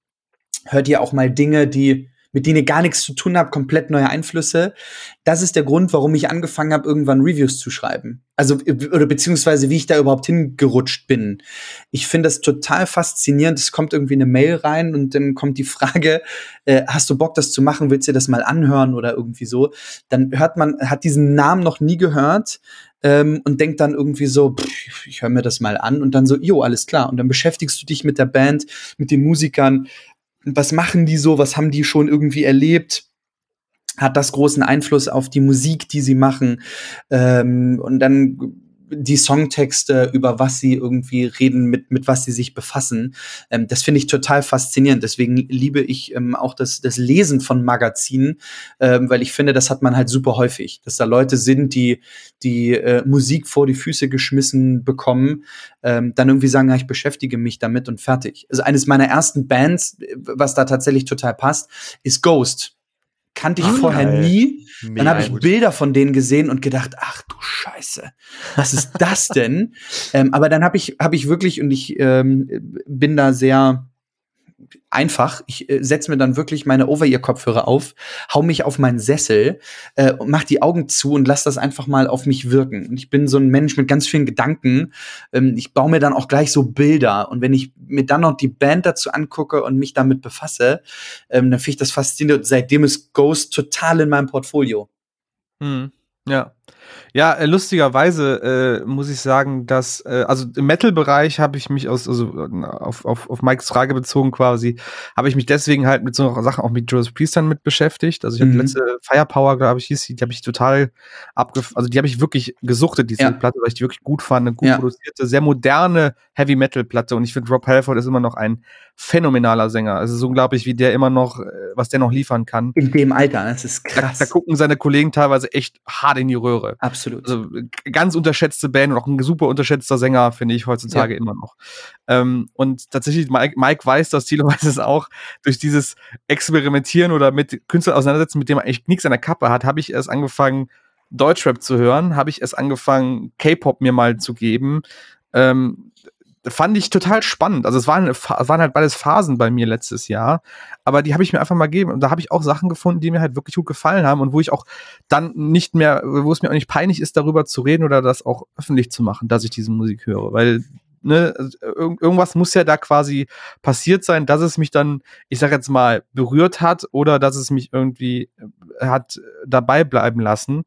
[SPEAKER 2] hört ihr auch mal Dinge, die mit denen ihr gar nichts zu tun habt, komplett neue Einflüsse. Das ist der Grund, warum ich angefangen habe, irgendwann Reviews zu schreiben. Also, oder beziehungsweise wie ich da überhaupt hingerutscht bin. Ich finde das total faszinierend. Es kommt irgendwie eine Mail rein und dann kommt die Frage, äh, hast du Bock, das zu machen? Willst du das mal anhören oder irgendwie so? Dann hört man, hat diesen Namen noch nie gehört, ähm, und denkt dann irgendwie so, pff, ich höre mir das mal an und dann so, jo, alles klar. Und dann beschäftigst du dich mit der Band, mit den Musikern, was machen die so, was haben die schon irgendwie erlebt? Hat das großen Einfluss auf die Musik, die sie machen? Ähm, und dann die Songtexte, über was sie irgendwie reden, mit, mit was sie sich befassen. Ähm, das finde ich total faszinierend. Deswegen liebe ich ähm, auch das, das Lesen von Magazinen, ähm, weil ich finde, das hat man halt super häufig, dass da Leute sind, die die äh, Musik vor die Füße geschmissen bekommen, ähm, dann irgendwie sagen, ja, ich beschäftige mich damit und fertig. Also eines meiner ersten Bands, was da tatsächlich total passt, ist Ghost kannte ich ach, vorher geil. nie. Mega dann habe ich gut. Bilder von denen gesehen und gedacht, ach du Scheiße, was ist das denn? ähm, aber dann habe ich, hab ich wirklich, und ich ähm, bin da sehr einfach. Ich äh, setze mir dann wirklich meine Over-Ear-Kopfhörer auf, hau mich auf meinen Sessel, äh, mach die Augen zu und lass das einfach mal auf mich wirken. Und ich bin so ein Mensch mit ganz vielen Gedanken. Ähm, ich baue mir dann auch gleich so Bilder. Und wenn ich mir dann noch die Band dazu angucke und mich damit befasse, ähm, dann finde ich das faszinierend. Seitdem ist Ghost total in meinem Portfolio.
[SPEAKER 4] Hm, ja. Ja, äh, lustigerweise äh, muss ich sagen, dass, äh, also im Metal-Bereich habe ich mich aus, also auf, auf, auf Mikes Frage bezogen quasi, habe ich mich deswegen halt mit so Sachen auch mit Judas Priest dann mit beschäftigt. Also ich habe die mhm. letzte Firepower, glaube ich, hieß die, die habe ich total abgef, also die habe ich wirklich gesuchtet, diese ja. Platte, weil ich die wirklich gut fand, eine gut ja. produzierte, sehr moderne Heavy-Metal-Platte und ich finde, Rob Halford ist immer noch ein phänomenaler Sänger. Es ist unglaublich, wie der immer noch, äh, was der noch liefern kann.
[SPEAKER 2] In dem Alter, das ist krass.
[SPEAKER 4] Da, da gucken seine Kollegen teilweise echt hart in die Röhre.
[SPEAKER 2] Absolut.
[SPEAKER 4] Also ganz unterschätzte Band und auch ein super unterschätzter Sänger, finde ich heutzutage ja. immer noch. Ähm, und tatsächlich, Mike, Mike weiß das, Thilo weiß es auch, durch dieses Experimentieren oder mit Künstlern auseinandersetzen, mit dem man echt nichts an der Kappe hat, habe ich erst angefangen, Deutschrap zu hören, habe ich erst angefangen, K-Pop mir mal zu geben. Ähm, fand ich total spannend. Also es waren, waren halt beides Phasen bei mir letztes Jahr, aber die habe ich mir einfach mal gegeben und da habe ich auch Sachen gefunden, die mir halt wirklich gut gefallen haben und wo ich auch dann nicht mehr, wo es mir auch nicht peinlich ist, darüber zu reden oder das auch öffentlich zu machen, dass ich diese Musik höre, weil ne, irgendwas muss ja da quasi passiert sein, dass es mich dann, ich sag jetzt mal, berührt hat oder dass es mich irgendwie äh, hat dabei bleiben lassen.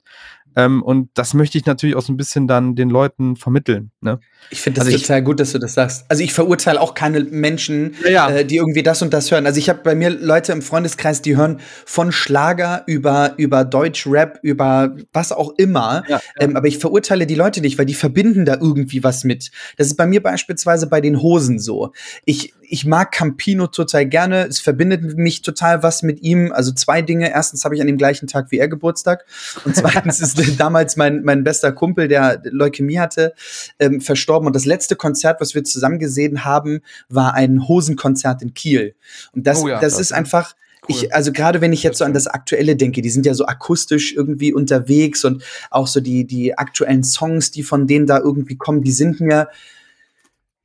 [SPEAKER 4] Ähm, und das möchte ich natürlich auch so ein bisschen dann den Leuten vermitteln. Ne?
[SPEAKER 2] Ich finde das also total gut, dass du das sagst. Also ich verurteile auch keine Menschen, ja, ja. Äh, die irgendwie das und das hören. Also ich habe bei mir Leute im Freundeskreis, die hören von Schlager über, über Deutsch-Rap, über was auch immer. Ja, ähm, aber ich verurteile die Leute nicht, weil die verbinden da irgendwie was mit. Das ist bei mir beispielsweise bei den Hosen so. Ich, ich mag Campino total gerne. Es verbindet mich total was mit ihm. Also zwei Dinge. Erstens habe ich an dem gleichen Tag wie er Geburtstag. Und zweitens ist damals mein, mein bester Kumpel, der Leukämie hatte, ähm, verstorben. Und das letzte Konzert, was wir zusammen gesehen haben, war ein Hosenkonzert in Kiel. Und das, oh ja, das, das ist einfach. Cool. Ich, also gerade wenn ich jetzt so an das Aktuelle denke, die sind ja so akustisch irgendwie unterwegs und auch so die, die aktuellen Songs, die von denen da irgendwie kommen, die sind mir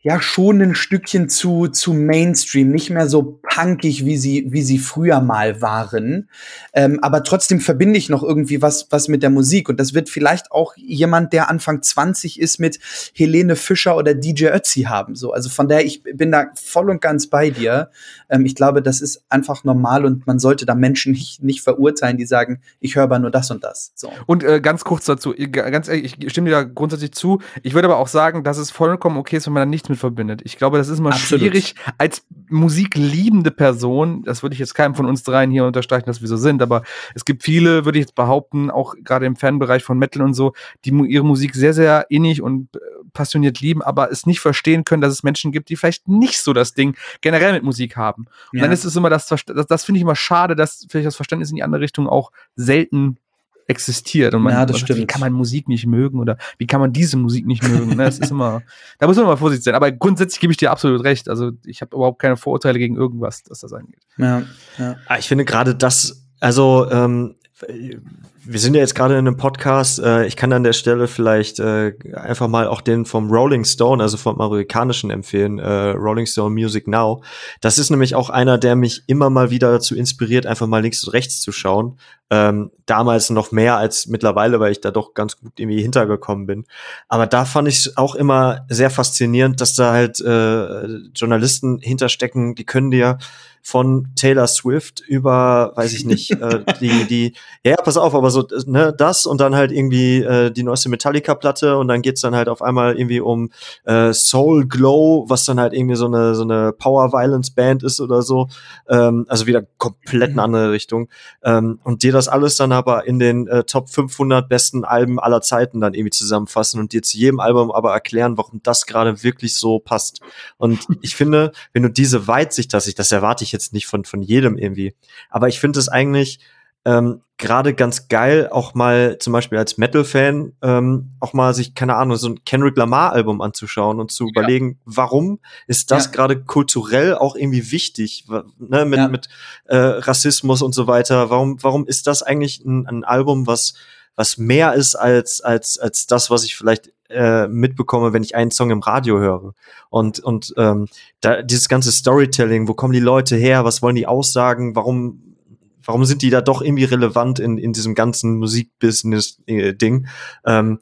[SPEAKER 2] ja schon ein Stückchen zu, zu Mainstream, nicht mehr so punkig, wie sie, wie sie früher mal waren. Ähm, aber trotzdem verbinde ich noch irgendwie was, was mit der Musik. Und das wird vielleicht auch jemand, der Anfang 20 ist, mit Helene Fischer oder DJ Ötzi haben. So, also von der ich bin da voll und ganz bei dir. Ähm, ich glaube, das ist einfach normal und man sollte da Menschen nicht, nicht verurteilen, die sagen, ich höre aber nur das und das. So.
[SPEAKER 4] Und äh, ganz kurz dazu, ganz ehrlich, ich stimme dir da grundsätzlich zu. Ich würde aber auch sagen, dass es vollkommen okay ist, wenn man dann nichts mit verbindet. Ich glaube, das ist immer
[SPEAKER 2] Absolut.
[SPEAKER 4] schwierig als musikliebende Person, das würde ich jetzt keinem von uns dreien hier unterstreichen, dass wir so sind, aber es gibt viele, würde ich jetzt behaupten, auch gerade im Fanbereich von Metal und so, die ihre Musik sehr, sehr innig und äh, passioniert lieben, aber es nicht verstehen können, dass es Menschen gibt, die vielleicht nicht so das Ding generell mit Musik haben. Und dann ist es immer das, das, das finde ich immer schade, dass vielleicht das Verständnis in die andere Richtung auch selten existiert. Und man,
[SPEAKER 2] Ja, das
[SPEAKER 4] sagt, wie
[SPEAKER 2] stimmt.
[SPEAKER 4] kann man Musik nicht mögen oder wie kann man diese Musik nicht mögen? Ne? Es ist immer, da muss man mal vorsichtig sein. Aber grundsätzlich gebe ich dir absolut recht. Also ich habe überhaupt keine Vorurteile gegen irgendwas, was das angeht.
[SPEAKER 2] Ja, ja.
[SPEAKER 3] Ah, Ich finde gerade das, also ähm, wir sind ja jetzt gerade in einem Podcast. Äh, ich kann an der Stelle vielleicht äh, einfach mal auch den vom Rolling Stone, also vom amerikanischen empfehlen, äh, Rolling Stone Music Now. Das ist nämlich auch einer, der mich immer mal wieder dazu inspiriert, einfach mal links und rechts zu schauen. Ähm, damals noch mehr als mittlerweile, weil ich da doch ganz gut irgendwie hintergekommen bin. Aber da fand ich es auch immer sehr faszinierend, dass da halt äh, Journalisten hinterstecken, die können dir von Taylor Swift über, weiß ich nicht, äh, die, die, ja, pass auf, aber so, ne, das und dann halt irgendwie äh, die neueste Metallica-Platte und dann geht's dann halt auf einmal irgendwie um äh, Soul Glow, was dann halt irgendwie so eine, so eine Power-Violence-Band ist oder so. Ähm, also wieder komplett eine andere Richtung. Ähm, und dir das alles dann aber in den äh, Top 500 besten Alben aller Zeiten dann irgendwie zusammenfassen und dir zu jedem Album aber erklären, warum das gerade wirklich so passt. Und ich finde, wenn du diese Weitsicht hast, ich, das erwarte ich jetzt nicht von, von jedem irgendwie, aber ich finde es eigentlich ähm, gerade ganz geil, auch mal zum Beispiel als Metal-Fan ähm, auch mal sich, keine Ahnung, so ein Kendrick Lamar-Album anzuschauen und zu überlegen, warum ist das
[SPEAKER 2] Ja.
[SPEAKER 3] gerade kulturell auch irgendwie wichtig, ne, mit,
[SPEAKER 2] Ja.
[SPEAKER 3] mit äh, Rassismus und so weiter. Warum, warum ist das eigentlich ein, ein Album, was, was mehr ist als, als, als das, was ich vielleicht äh, mitbekomme, wenn ich einen Song im Radio höre. Und, und ähm, da, dieses ganze Storytelling, wo kommen die Leute her, was wollen die aussagen, warum, warum sind die da doch irgendwie relevant in, in diesem ganzen Musikbusiness-Ding? Ähm,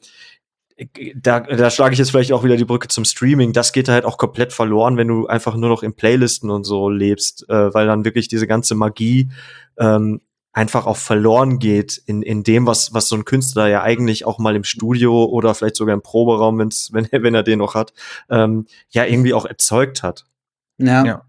[SPEAKER 3] da, da schlage ich jetzt vielleicht auch wieder die Brücke zum Streaming. Das geht halt auch komplett verloren, wenn du einfach nur noch in Playlisten und so lebst, äh, weil dann wirklich diese ganze Magie ähm, einfach auch verloren geht in, in dem, was, was so ein Künstler ja eigentlich auch mal im Studio oder vielleicht sogar im Proberaum, wenn's, wenn, er- wenn er den noch hat, ähm, ja irgendwie auch erzeugt hat.
[SPEAKER 2] Ja.
[SPEAKER 4] Ja.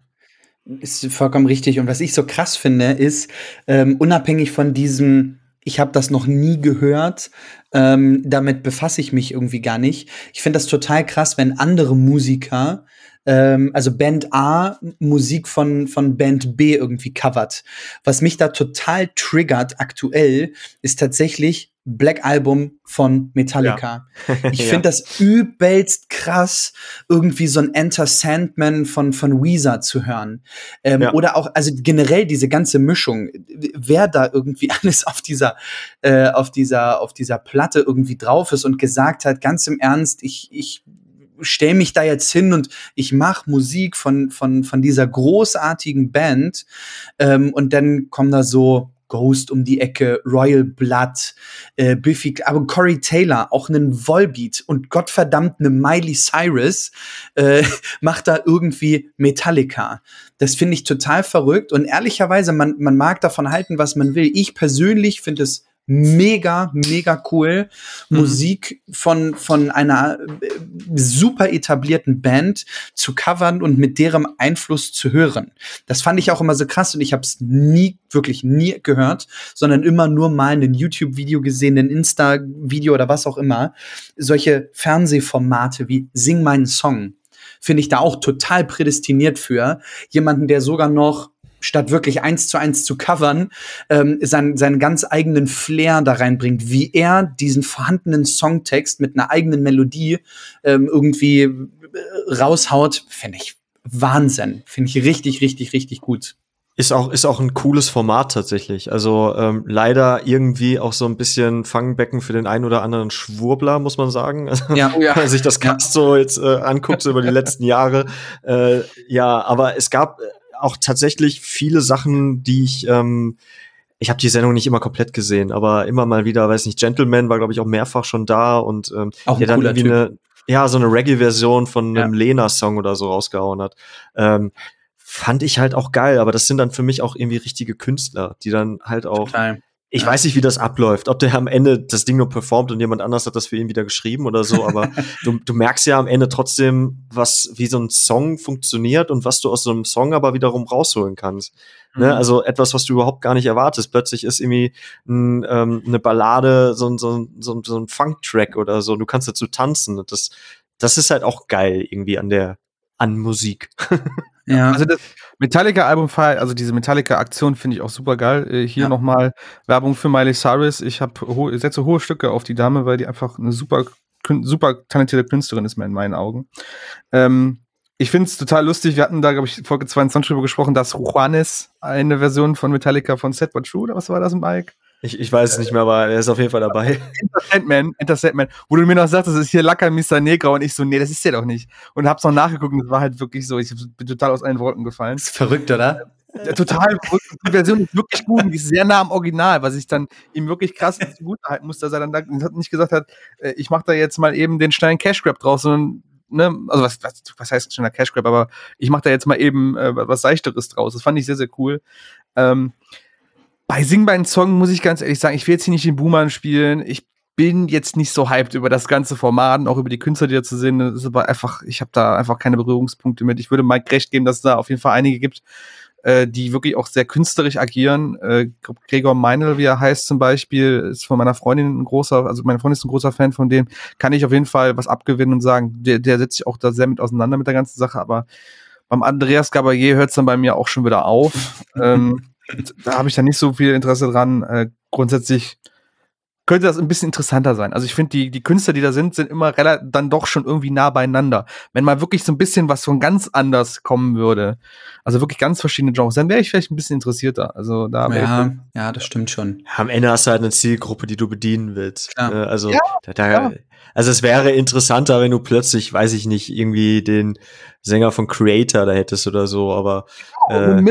[SPEAKER 2] Ist vollkommen richtig. Und was ich so krass finde, ist, ähm, unabhängig von diesem, ich habe das noch nie gehört, ähm, damit befasse ich mich irgendwie gar nicht. Ich finde das total krass, wenn andere Musiker, ähm, also Band A, Musik von, von Band B irgendwie covert. Was mich da total triggert aktuell, ist tatsächlich Black Album von Metallica. Ich
[SPEAKER 3] Ja.
[SPEAKER 2] finde das übelst krass, irgendwie so ein Enter Sandman von, von Weezer zu hören. Ähm,
[SPEAKER 3] Ja.
[SPEAKER 2] Oder auch, also generell diese ganze Mischung, wer da irgendwie alles auf dieser, äh, auf dieser, auf dieser Platte irgendwie drauf ist und gesagt hat, ganz im Ernst, ich, ich stell mich da jetzt hin und ich mache Musik von, von, von dieser großartigen Band. Ähm, und dann kommen da so Ghost um die Ecke, Royal Blood, äh, Biffy, aber Corey Taylor, auch einen Volbeat und Gottverdammt eine Miley Cyrus äh, macht da irgendwie Metallica. Das finde ich total verrückt und ehrlicherweise, man, man mag davon halten, was man will. Ich persönlich finde es mega, mega cool,
[SPEAKER 3] Mhm.
[SPEAKER 2] Musik von, von einer äh, super etablierten Band zu covern und mit deren Einfluss zu hören. Das fand ich auch immer so krass und ich habe es nie, wirklich nie gehört, sondern immer nur mal ein YouTube-Video gesehen, ein Insta-Video oder was auch immer. Solche Fernsehformate wie Sing meinen Song finde ich da auch total prädestiniert für. Jemanden, der sogar noch statt wirklich eins zu eins zu covern, ähm, seinen, seinen ganz eigenen Flair da reinbringt, wie er diesen vorhandenen Songtext mit einer eigenen Melodie ähm, irgendwie äh, raushaut, finde ich Wahnsinn. Finde ich richtig, richtig, richtig gut.
[SPEAKER 3] Ist auch, ist auch ein cooles Format tatsächlich. Also ähm, leider irgendwie auch so ein bisschen Fangbecken für den einen oder anderen Schwurbler, muss man sagen. Also,
[SPEAKER 2] Ja,
[SPEAKER 4] ja.
[SPEAKER 3] Wenn man sich das Cast so jetzt äh, anguckt, so über die letzten Jahre. Äh, ja, aber es gab auch tatsächlich viele Sachen, die ich, ähm, ich habe die Sendung nicht immer komplett gesehen, aber immer mal wieder, weiß nicht, Gentleman war, glaube ich, auch mehrfach schon da und ähm,
[SPEAKER 2] Auch
[SPEAKER 3] der dann irgendwie
[SPEAKER 2] Typ.
[SPEAKER 3] eine, ja, so eine Reggae-Version von
[SPEAKER 2] Ja.
[SPEAKER 3] einem Lena-Song oder so rausgehauen hat. Ähm, fand ich halt auch geil, aber das sind dann für mich auch irgendwie richtige Künstler, die dann halt auch
[SPEAKER 2] Total.
[SPEAKER 3] Ich ja. weiß nicht, wie das abläuft, ob der am Ende das Ding nur performt und jemand anders hat das für ihn wieder geschrieben oder so, aber du, du merkst ja am Ende trotzdem, was, wie so ein Song funktioniert und was du aus so einem Song aber wiederum rausholen kannst. Ne? Mhm. Ne? Also etwas, was du überhaupt gar nicht erwartest. Plötzlich ist irgendwie ein, ähm, eine Ballade, so, so, so, so ein Funk-Track oder so. Du kannst dazu tanzen. Das, das ist halt auch geil irgendwie an der, an Musik.
[SPEAKER 4] Ja. Also das Metallica-Album, also diese Metallica-Aktion finde ich auch super geil. Äh, hier ja. nochmal Werbung für Miley Cyrus. Ich habe ho setze hohe Stücke auf die Dame, weil die einfach eine super, super talentierte Künstlerin ist, in meinen Augen. Ähm, ich finde es total lustig. Wir hatten da, glaube ich, Folge 22 drüber gesprochen, dass Juanes eine Version von Metallica von Set But True, oder was war das, Mike?
[SPEAKER 3] Ich, ich weiß es nicht mehr, aber er ist auf jeden Fall dabei.
[SPEAKER 4] Enter Sandman, wo du mir noch sagst, das ist hier Lacker Mr. Negra und ich so, nee, das ist der doch nicht. Und hab's noch nachgeguckt und es war halt wirklich so, ich bin total aus allen Worten gefallen. Das
[SPEAKER 2] ist verrückt, oder?
[SPEAKER 4] Ja, total verrückt. Die Version ist wirklich gut und die ist sehr nah am Original, was ich dann ihm wirklich krass gut halten muss, dass er dann da, nicht gesagt hat, äh, ich mach da jetzt mal eben den Stein Cash Grab draus, sondern Ne, also was, was, was heißt schneller Cash Grab, aber ich mache da jetzt mal eben äh, was Seichteres draus. Das fand ich sehr, sehr cool. Ähm, bei Singbein Song muss ich ganz ehrlich sagen, ich will jetzt hier nicht den Boomer spielen. Ich bin jetzt nicht so hyped über das ganze Format, auch über die Künstler, die da zu sehen. Das ist aber einfach, ich habe da einfach keine Berührungspunkte mit. Ich würde Mike recht geben, dass es da auf jeden Fall einige gibt, äh, die wirklich auch sehr künstlerisch agieren. Äh, Gregor Meinl, wie er heißt zum Beispiel, ist von meiner Freundin ein großer, also meine Freundin ist ein großer Fan von dem, kann ich auf jeden Fall was abgewinnen und sagen, der, der setzt sich auch da sehr mit auseinander mit der ganzen Sache, aber beim Andreas Gabalier hört es dann bei mir auch schon wieder auf. ähm, da habe ich dann nicht so viel Interesse dran. Äh, grundsätzlich könnte das ein bisschen interessanter sein. Also ich finde, die, die Künstler, die da sind, sind immer dann doch schon irgendwie nah beieinander. Wenn mal wirklich so ein bisschen was von ganz anders kommen würde, also wirklich ganz verschiedene Genres, dann wäre ich vielleicht ein bisschen interessierter. Also da
[SPEAKER 2] ja, ja, das stimmt schon.
[SPEAKER 3] Am Ende hast du halt eine Zielgruppe, die du bedienen willst. Ja. Ne? Also ja, da, da, also es wäre interessanter, wenn du plötzlich, weiß ich nicht, irgendwie den Sänger von Creator da hättest oder so, aber
[SPEAKER 4] äh,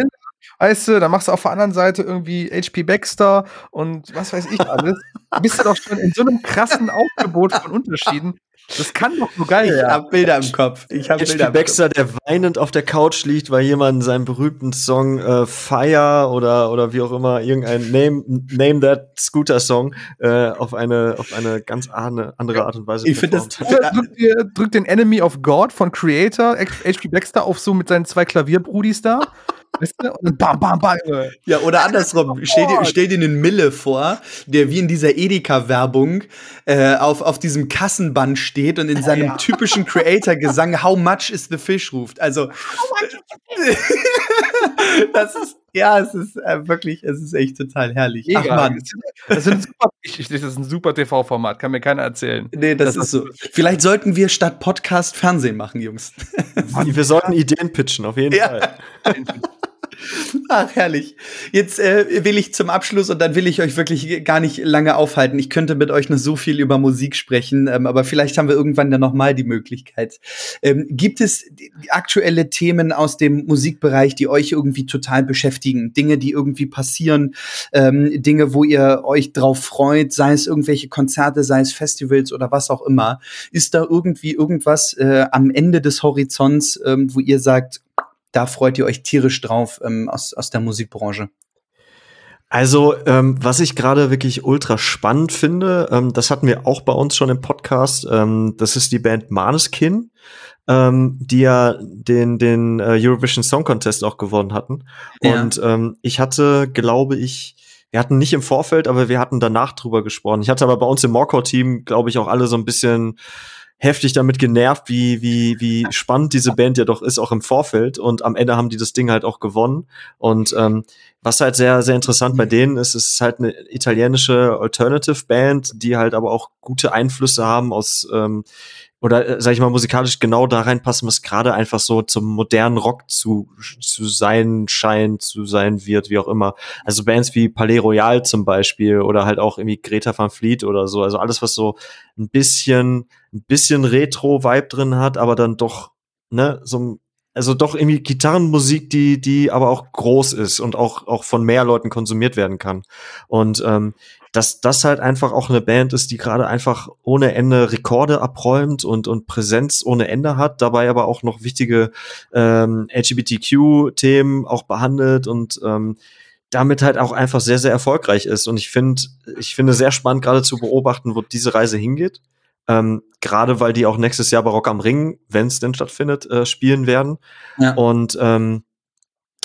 [SPEAKER 4] weißt du, dann machst du auf der anderen Seite irgendwie HP Baxter und was weiß ich alles. Bist du doch schon in so einem krassen Aufgebot von Unterschieden. Das kann doch nur geil
[SPEAKER 2] sein. Ich hab Bilder im Kopf.
[SPEAKER 3] Ich hab HP Bilder Baxter, der weinend auf der Couch liegt, weil jemand seinen berühmten Song äh, Fire oder, oder wie auch immer, irgendein Name, Name That Scooter Song äh, auf, eine, auf eine ganz andere Art und Weise
[SPEAKER 4] Ich finde das. Drückt, drückt den Enemy of God von Creator, HP Baxter, auf so mit seinen zwei Klavierbrudis da.
[SPEAKER 2] Weißt du? Und bam, bam, bam. Ja, oder andersrum. Stell dir, stell dir einen Mille vor, der wie in dieser Edeka-Werbung äh, auf, auf diesem Kassenband steht und in seinem ja. typischen Creator-Gesang How much is the fish ruft. Also, das ist, ja, es ist äh, wirklich, es ist echt total herrlich.
[SPEAKER 4] Ach Mann. Das, ist super, das ist ein super TV-Format, kann mir keiner erzählen.
[SPEAKER 2] Nee, das, das ist so. Vielleicht sollten wir statt Podcast Fernsehen machen, Jungs.
[SPEAKER 3] wir sollten Ideen pitchen, auf jeden ja. Fall.
[SPEAKER 2] Ach, herrlich. Jetzt äh, will ich zum Abschluss und dann will ich euch wirklich gar nicht lange aufhalten. Ich könnte mit euch noch so viel über Musik sprechen, ähm, aber vielleicht haben wir irgendwann dann noch mal die Möglichkeit. Ähm, gibt es aktuelle Themen aus dem Musikbereich, die euch irgendwie total beschäftigen? Dinge, die irgendwie passieren, ähm, Dinge, wo ihr euch drauf freut, sei es irgendwelche Konzerte, sei es Festivals oder was auch immer. Ist da irgendwie irgendwas äh, am Ende des Horizonts, ähm, wo ihr sagt, da freut ihr euch tierisch drauf ähm, aus, aus der Musikbranche?
[SPEAKER 3] Also, ähm, was ich gerade wirklich ultra spannend finde, ähm, das hatten wir auch bei uns schon im Podcast, ähm, das ist die Band Maneskin, ähm, die ja den, den äh, Eurovision Song Contest auch gewonnen hatten. Ja. Und ähm, ich hatte, glaube ich, wir hatten nicht im Vorfeld, aber wir hatten danach drüber gesprochen. Ich hatte aber bei uns im Morcor-Team, glaube ich, auch alle so ein bisschen heftig damit genervt, wie, wie, wie spannend diese Band ja doch ist, auch im Vorfeld. Und am Ende haben die das Ding halt auch gewonnen. Und ähm, was halt sehr, sehr interessant bei denen ist, ist halt eine italienische Alternative Band, die halt aber auch gute Einflüsse haben aus ähm, oder äh, sag ich mal musikalisch genau da reinpassen, was gerade einfach so zum modernen Rock zu zu sein scheint, zu sein wird, wie auch immer. Also Bands wie Palais Royal zum Beispiel oder halt auch irgendwie Greta van Fleet oder so. Also alles, was so ein bisschen ein bisschen Retro-Vibe drin hat, aber dann doch ne so also doch irgendwie Gitarrenmusik, die, die aber auch groß ist und auch, auch von mehr Leuten konsumiert werden kann. Und ähm, dass das halt einfach auch eine Band ist, die gerade einfach ohne Ende Rekorde abräumt und, und Präsenz ohne Ende hat, dabei aber auch noch wichtige ähm, LGBTQ-Themen auch behandelt und ähm, damit halt auch einfach sehr, sehr erfolgreich ist. Und ich finde, ich finde sehr spannend, gerade zu beobachten, wo diese Reise hingeht. Ähm, gerade weil die auch nächstes Jahr bei Rock am Ring, wenn es denn stattfindet, äh, spielen werden. Ja. Und ähm,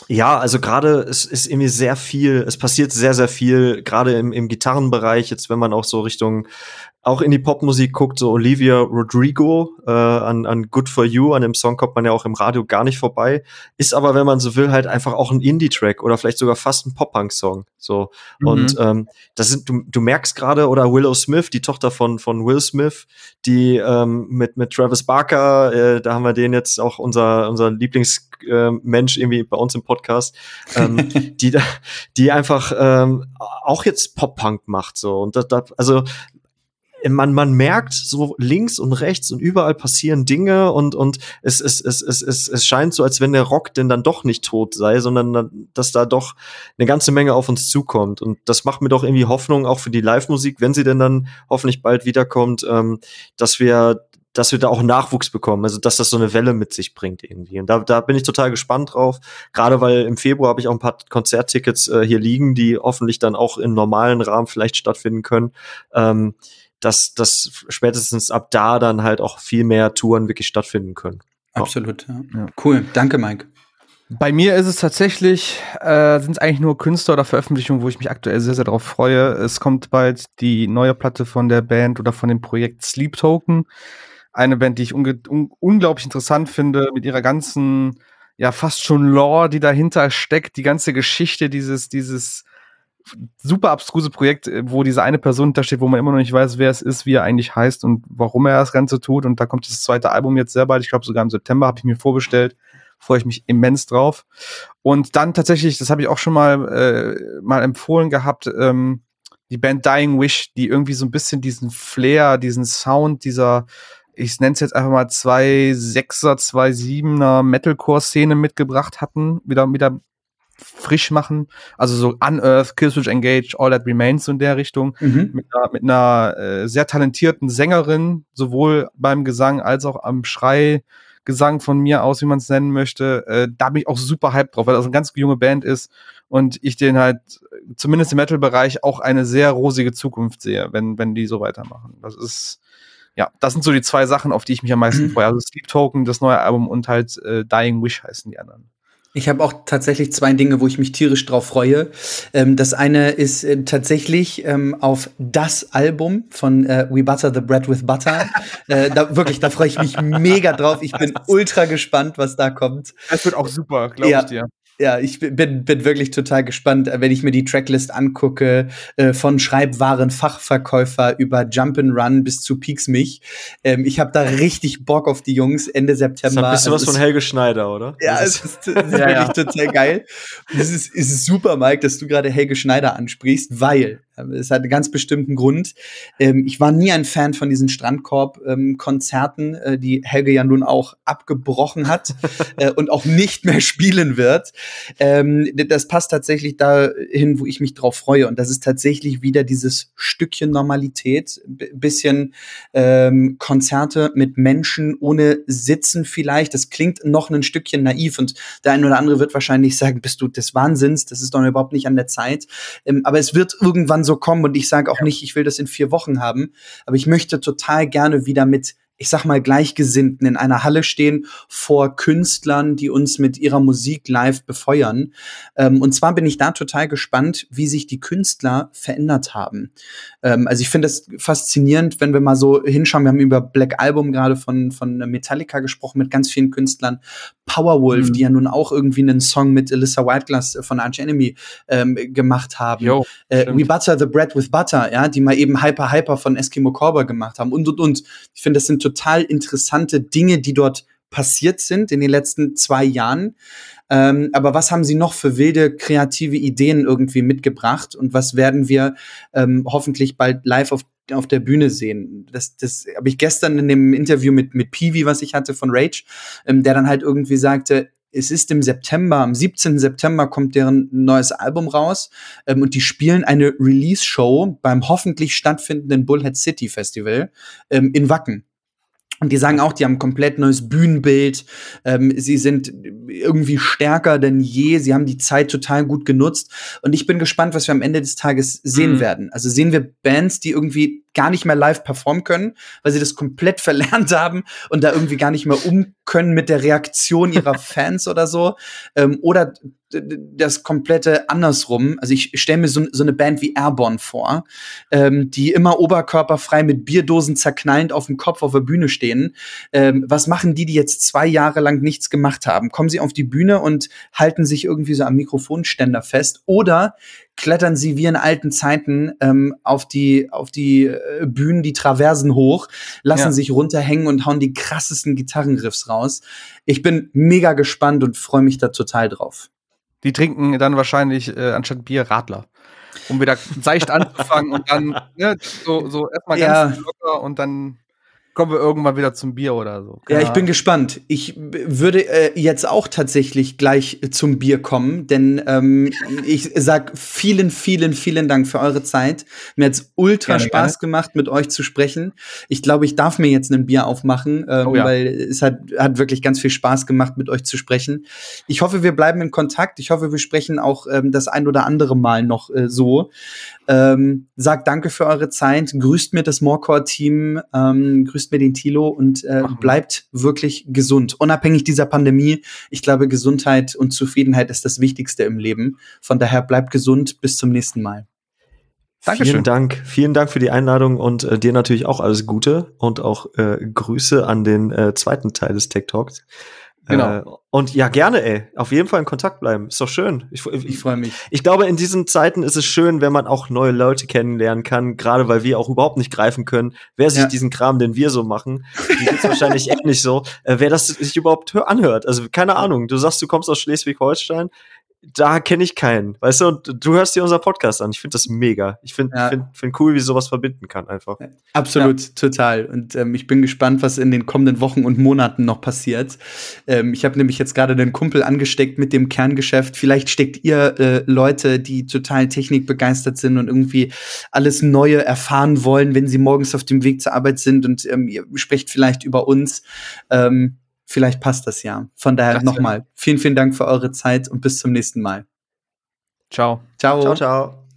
[SPEAKER 3] ja, also gerade es ist irgendwie sehr viel, es passiert sehr, sehr viel, gerade im, im Gitarrenbereich, jetzt wenn man auch so Richtung auch in die Popmusik guckt, so Olivia Rodrigo äh, an, an Good for You, an dem Song kommt man ja auch im Radio gar nicht vorbei, ist aber, wenn man so will, halt einfach auch ein Indie-Track oder vielleicht sogar fast ein Pop-Punk-Song. So. Mhm. Und ähm, das sind, du, du merkst gerade, oder Willow Smith, die Tochter von, von Will Smith, die ähm, mit, mit Travis Barker, äh, da haben wir den jetzt auch unser, unser Lieblingsmensch äh, irgendwie bei uns im Podcast, ähm, die, die einfach ähm, auch jetzt Pop-Punk macht. So. Und das, das, also man, man merkt so links und rechts und überall passieren Dinge und, und es, es, es, es, es, es scheint so, als wenn der Rock denn dann doch nicht tot sei, sondern dass da doch eine ganze Menge auf uns zukommt. Und das macht mir doch irgendwie Hoffnung, auch für die Live-Musik, wenn sie denn dann hoffentlich bald wiederkommt, ähm, dass wir dass wir da auch Nachwuchs bekommen, also dass das so eine Welle mit sich bringt irgendwie. Und da, da bin ich total gespannt drauf. Gerade weil im Februar habe ich auch ein paar Konzerttickets äh, hier liegen, die hoffentlich dann auch im normalen Rahmen vielleicht stattfinden können. Ähm, dass, dass spätestens ab da dann halt auch viel mehr Touren wirklich stattfinden können.
[SPEAKER 2] Absolut, ja. ja. Cool, danke Mike.
[SPEAKER 4] Bei mir ist es tatsächlich, äh, sind es eigentlich nur Künstler oder Veröffentlichungen, wo ich mich aktuell sehr, sehr darauf freue. Es kommt bald die neue Platte von der Band oder von dem Projekt Sleep Token. Eine Band, die ich un unglaublich interessant finde, mit ihrer ganzen, ja, fast schon Lore, die dahinter steckt, die ganze Geschichte dieses, dieses super abstruse Projekt, äh, wo diese eine Person hintersteht, wo man immer noch nicht weiß, wer es ist, wie er eigentlich heißt und warum er das Ganze tut. Und da kommt das zweite Album jetzt sehr bald. Ich glaube, sogar im September habe ich mir vorbestellt. Freue ich mich immens drauf. Und dann tatsächlich, das habe ich auch schon mal, äh, mal empfohlen gehabt, ähm, die Band Dying Wish, die irgendwie so ein bisschen diesen Flair, diesen Sound dieser, ich nenne es jetzt einfach mal zwei Sechser, zwei Siebener Metalcore-Szene mitgebracht hatten, wieder, wieder frisch machen. Also so Unearth, Killswitch Engage, All That Remains so in der Richtung. Mhm. Mit einer, mit einer äh, sehr talentierten Sängerin, sowohl beim Gesang als auch am Schreigesang von mir aus, wie man es nennen möchte. Äh, da bin ich auch super hyped drauf, weil das eine ganz junge Band ist und ich den halt zumindest im Metal-Bereich auch eine sehr rosige Zukunft sehe, wenn, wenn die so weitermachen. Das ist ja, das sind so die zwei Sachen, auf die ich mich am meisten mhm. freue. Also Sleep Token, das neue Album und halt äh, Dying Wish heißen die anderen.
[SPEAKER 2] Ich habe auch tatsächlich zwei Dinge, wo ich mich tierisch drauf freue. Ähm, das eine ist äh, tatsächlich ähm, auf das Album von äh, We Butter the Bread with Butter. äh, da, wirklich, da freue ich mich mega drauf. Ich bin ultra gespannt, was da kommt.
[SPEAKER 4] Es wird auch super, glaube ja. ich dir.
[SPEAKER 2] Ja, ich bin, bin wirklich total gespannt, äh, wenn ich mir die Tracklist angucke, äh, von Schreibwaren Fachverkäufer über Jump'n'Run bis zu Peaks mich. Ähm, ich habe da richtig Bock auf die Jungs Ende September.
[SPEAKER 3] Das ist ein bisschen was von Helge Schneider, oder?
[SPEAKER 2] Ja, es ist, ist ja, wirklich ja. total geil. Es ist, es ist super, Mike, dass du gerade Helge Schneider ansprichst, weil es hat einen ganz bestimmten Grund. Ähm, ich war nie ein Fan von diesen Strandkorb-Konzerten, ähm, äh, die Helge ja nun auch abgebrochen hat äh, und auch nicht mehr spielen wird. Ähm, das passt tatsächlich dahin, wo ich mich drauf freue. Und das ist tatsächlich wieder dieses Stückchen Normalität, bisschen ähm, Konzerte mit Menschen ohne Sitzen vielleicht. Das klingt noch ein Stückchen naiv und der eine oder andere wird wahrscheinlich sagen, bist du des Wahnsinns, das ist doch überhaupt nicht an der Zeit. Ähm, aber es wird irgendwann so kommen und ich sage auch ja. nicht, ich will das in vier Wochen haben, aber ich möchte total gerne wieder mit ich sag mal, Gleichgesinnten in einer Halle stehen vor Künstlern, die uns mit ihrer Musik live befeuern. Ähm, und zwar bin ich da total gespannt, wie sich die Künstler verändert haben. Ähm, also ich finde es faszinierend, wenn wir mal so hinschauen. Wir haben über Black Album gerade von, von Metallica gesprochen mit ganz vielen Künstlern. Powerwolf, mhm. die ja nun auch irgendwie einen Song mit Alyssa Whiteglass von Arch Enemy ähm, gemacht haben.
[SPEAKER 4] Jo,
[SPEAKER 2] äh, We Butter the Bread with Butter, ja, die mal eben Hyper Hyper von Eskimo Cowboy gemacht haben und und und. Ich finde, das sind total interessante Dinge, die dort passiert sind in den letzten zwei Jahren. Ähm, aber was haben Sie noch für wilde kreative Ideen irgendwie mitgebracht und was werden wir ähm, hoffentlich bald live auf auf der Bühne sehen. Das, das habe ich gestern in dem Interview mit, mit Peewee, was ich hatte von Rage, ähm, der dann halt irgendwie sagte, es ist im September, am 17. September kommt deren neues Album raus ähm, und die spielen eine Release-Show beim hoffentlich stattfindenden Bullhead City Festival ähm, in Wacken. Und die sagen auch, die haben ein komplett neues Bühnenbild. Ähm, sie sind irgendwie stärker denn je. Sie haben die Zeit total gut genutzt. Und ich bin gespannt, was wir am Ende des Tages sehen mhm. werden. Also sehen wir Bands, die irgendwie gar nicht mehr live performen können, weil sie das komplett verlernt haben und da irgendwie gar nicht mehr um können mit der Reaktion ihrer Fans oder so. Ähm, oder das komplette andersrum. Also ich stelle mir so, so, eine Band wie Airborne vor, ähm, die immer oberkörperfrei mit Bierdosen zerknallend auf dem Kopf auf der Bühne stehen. Ähm, was machen die, die jetzt zwei Jahre lang nichts gemacht haben? Kommen sie auf die Bühne und halten sich irgendwie so am Mikrofonständer fest? Oder klettern sie wie in alten Zeiten ähm, auf die auf die äh, Bühnen die Traversen hoch, lassen ja. sich runterhängen und hauen die krassesten Gitarrenriffs raus. Ich bin mega gespannt und freue mich da total drauf.
[SPEAKER 4] Die trinken dann wahrscheinlich äh, anstatt Bier Radler. Um wieder seicht anzufangen und dann ne, so, so erstmal ganz ja. locker und dann kommen wir irgendwann wieder zum Bier oder so.
[SPEAKER 2] Keine ja, ich bin gespannt. Ich würde äh, jetzt auch tatsächlich gleich zum Bier kommen, denn ähm, ich sag vielen, vielen, vielen Dank für eure Zeit. Mir hat's ultra gerne, Spaß gerne. gemacht, mit euch zu sprechen. Ich glaube, ich darf mir jetzt ein Bier aufmachen, ähm, oh ja. weil es hat, hat wirklich ganz viel Spaß gemacht, mit euch zu sprechen. Ich hoffe, wir bleiben in Kontakt. Ich hoffe, wir sprechen auch ähm, das ein oder andere Mal noch äh, so. Ähm, sagt danke für eure Zeit, grüßt mir das Morecore-Team, ähm, grüßt mir den Tilo und äh, bleibt wirklich gesund. Unabhängig dieser Pandemie, ich glaube, Gesundheit und Zufriedenheit ist das Wichtigste im Leben. Von daher bleibt gesund, bis zum nächsten Mal.
[SPEAKER 3] Dankeschön. Vielen Dank, vielen Dank für die Einladung und äh, dir natürlich auch alles Gute und auch äh, Grüße an den äh, zweiten Teil des Tech Talks. Genau. Äh, und ja, gerne, ey. Auf jeden Fall in Kontakt bleiben. Ist doch schön. Ich, ich, ich freue mich. Ich glaube, in diesen Zeiten ist es schön, wenn man auch neue Leute kennenlernen kann, gerade weil wir auch überhaupt nicht greifen können, wer sich ja. diesen Kram, den wir so machen, die gibt's wahrscheinlich ähnlich so, äh, wer das sich überhaupt anhört. Also keine Ahnung. Du sagst, du kommst aus Schleswig-Holstein da kenne ich keinen, weißt du, und du hörst dir unser Podcast an. Ich finde das mega. Ich finde ja. find, find cool, wie sowas verbinden kann einfach.
[SPEAKER 2] Absolut, ja. total. Und ähm, ich bin gespannt, was in den kommenden Wochen und Monaten noch passiert. Ähm, ich habe nämlich jetzt gerade den Kumpel angesteckt mit dem Kerngeschäft. Vielleicht steckt ihr äh, Leute, die total technikbegeistert sind und irgendwie alles Neue erfahren wollen, wenn sie morgens auf dem Weg zur Arbeit sind und ähm, ihr sprecht vielleicht über uns. Ähm, Vielleicht passt das ja. Von daher nochmal vielen, vielen Dank für eure Zeit und bis zum nächsten Mal.
[SPEAKER 4] Ciao.
[SPEAKER 3] Ciao. Ciao, ciao.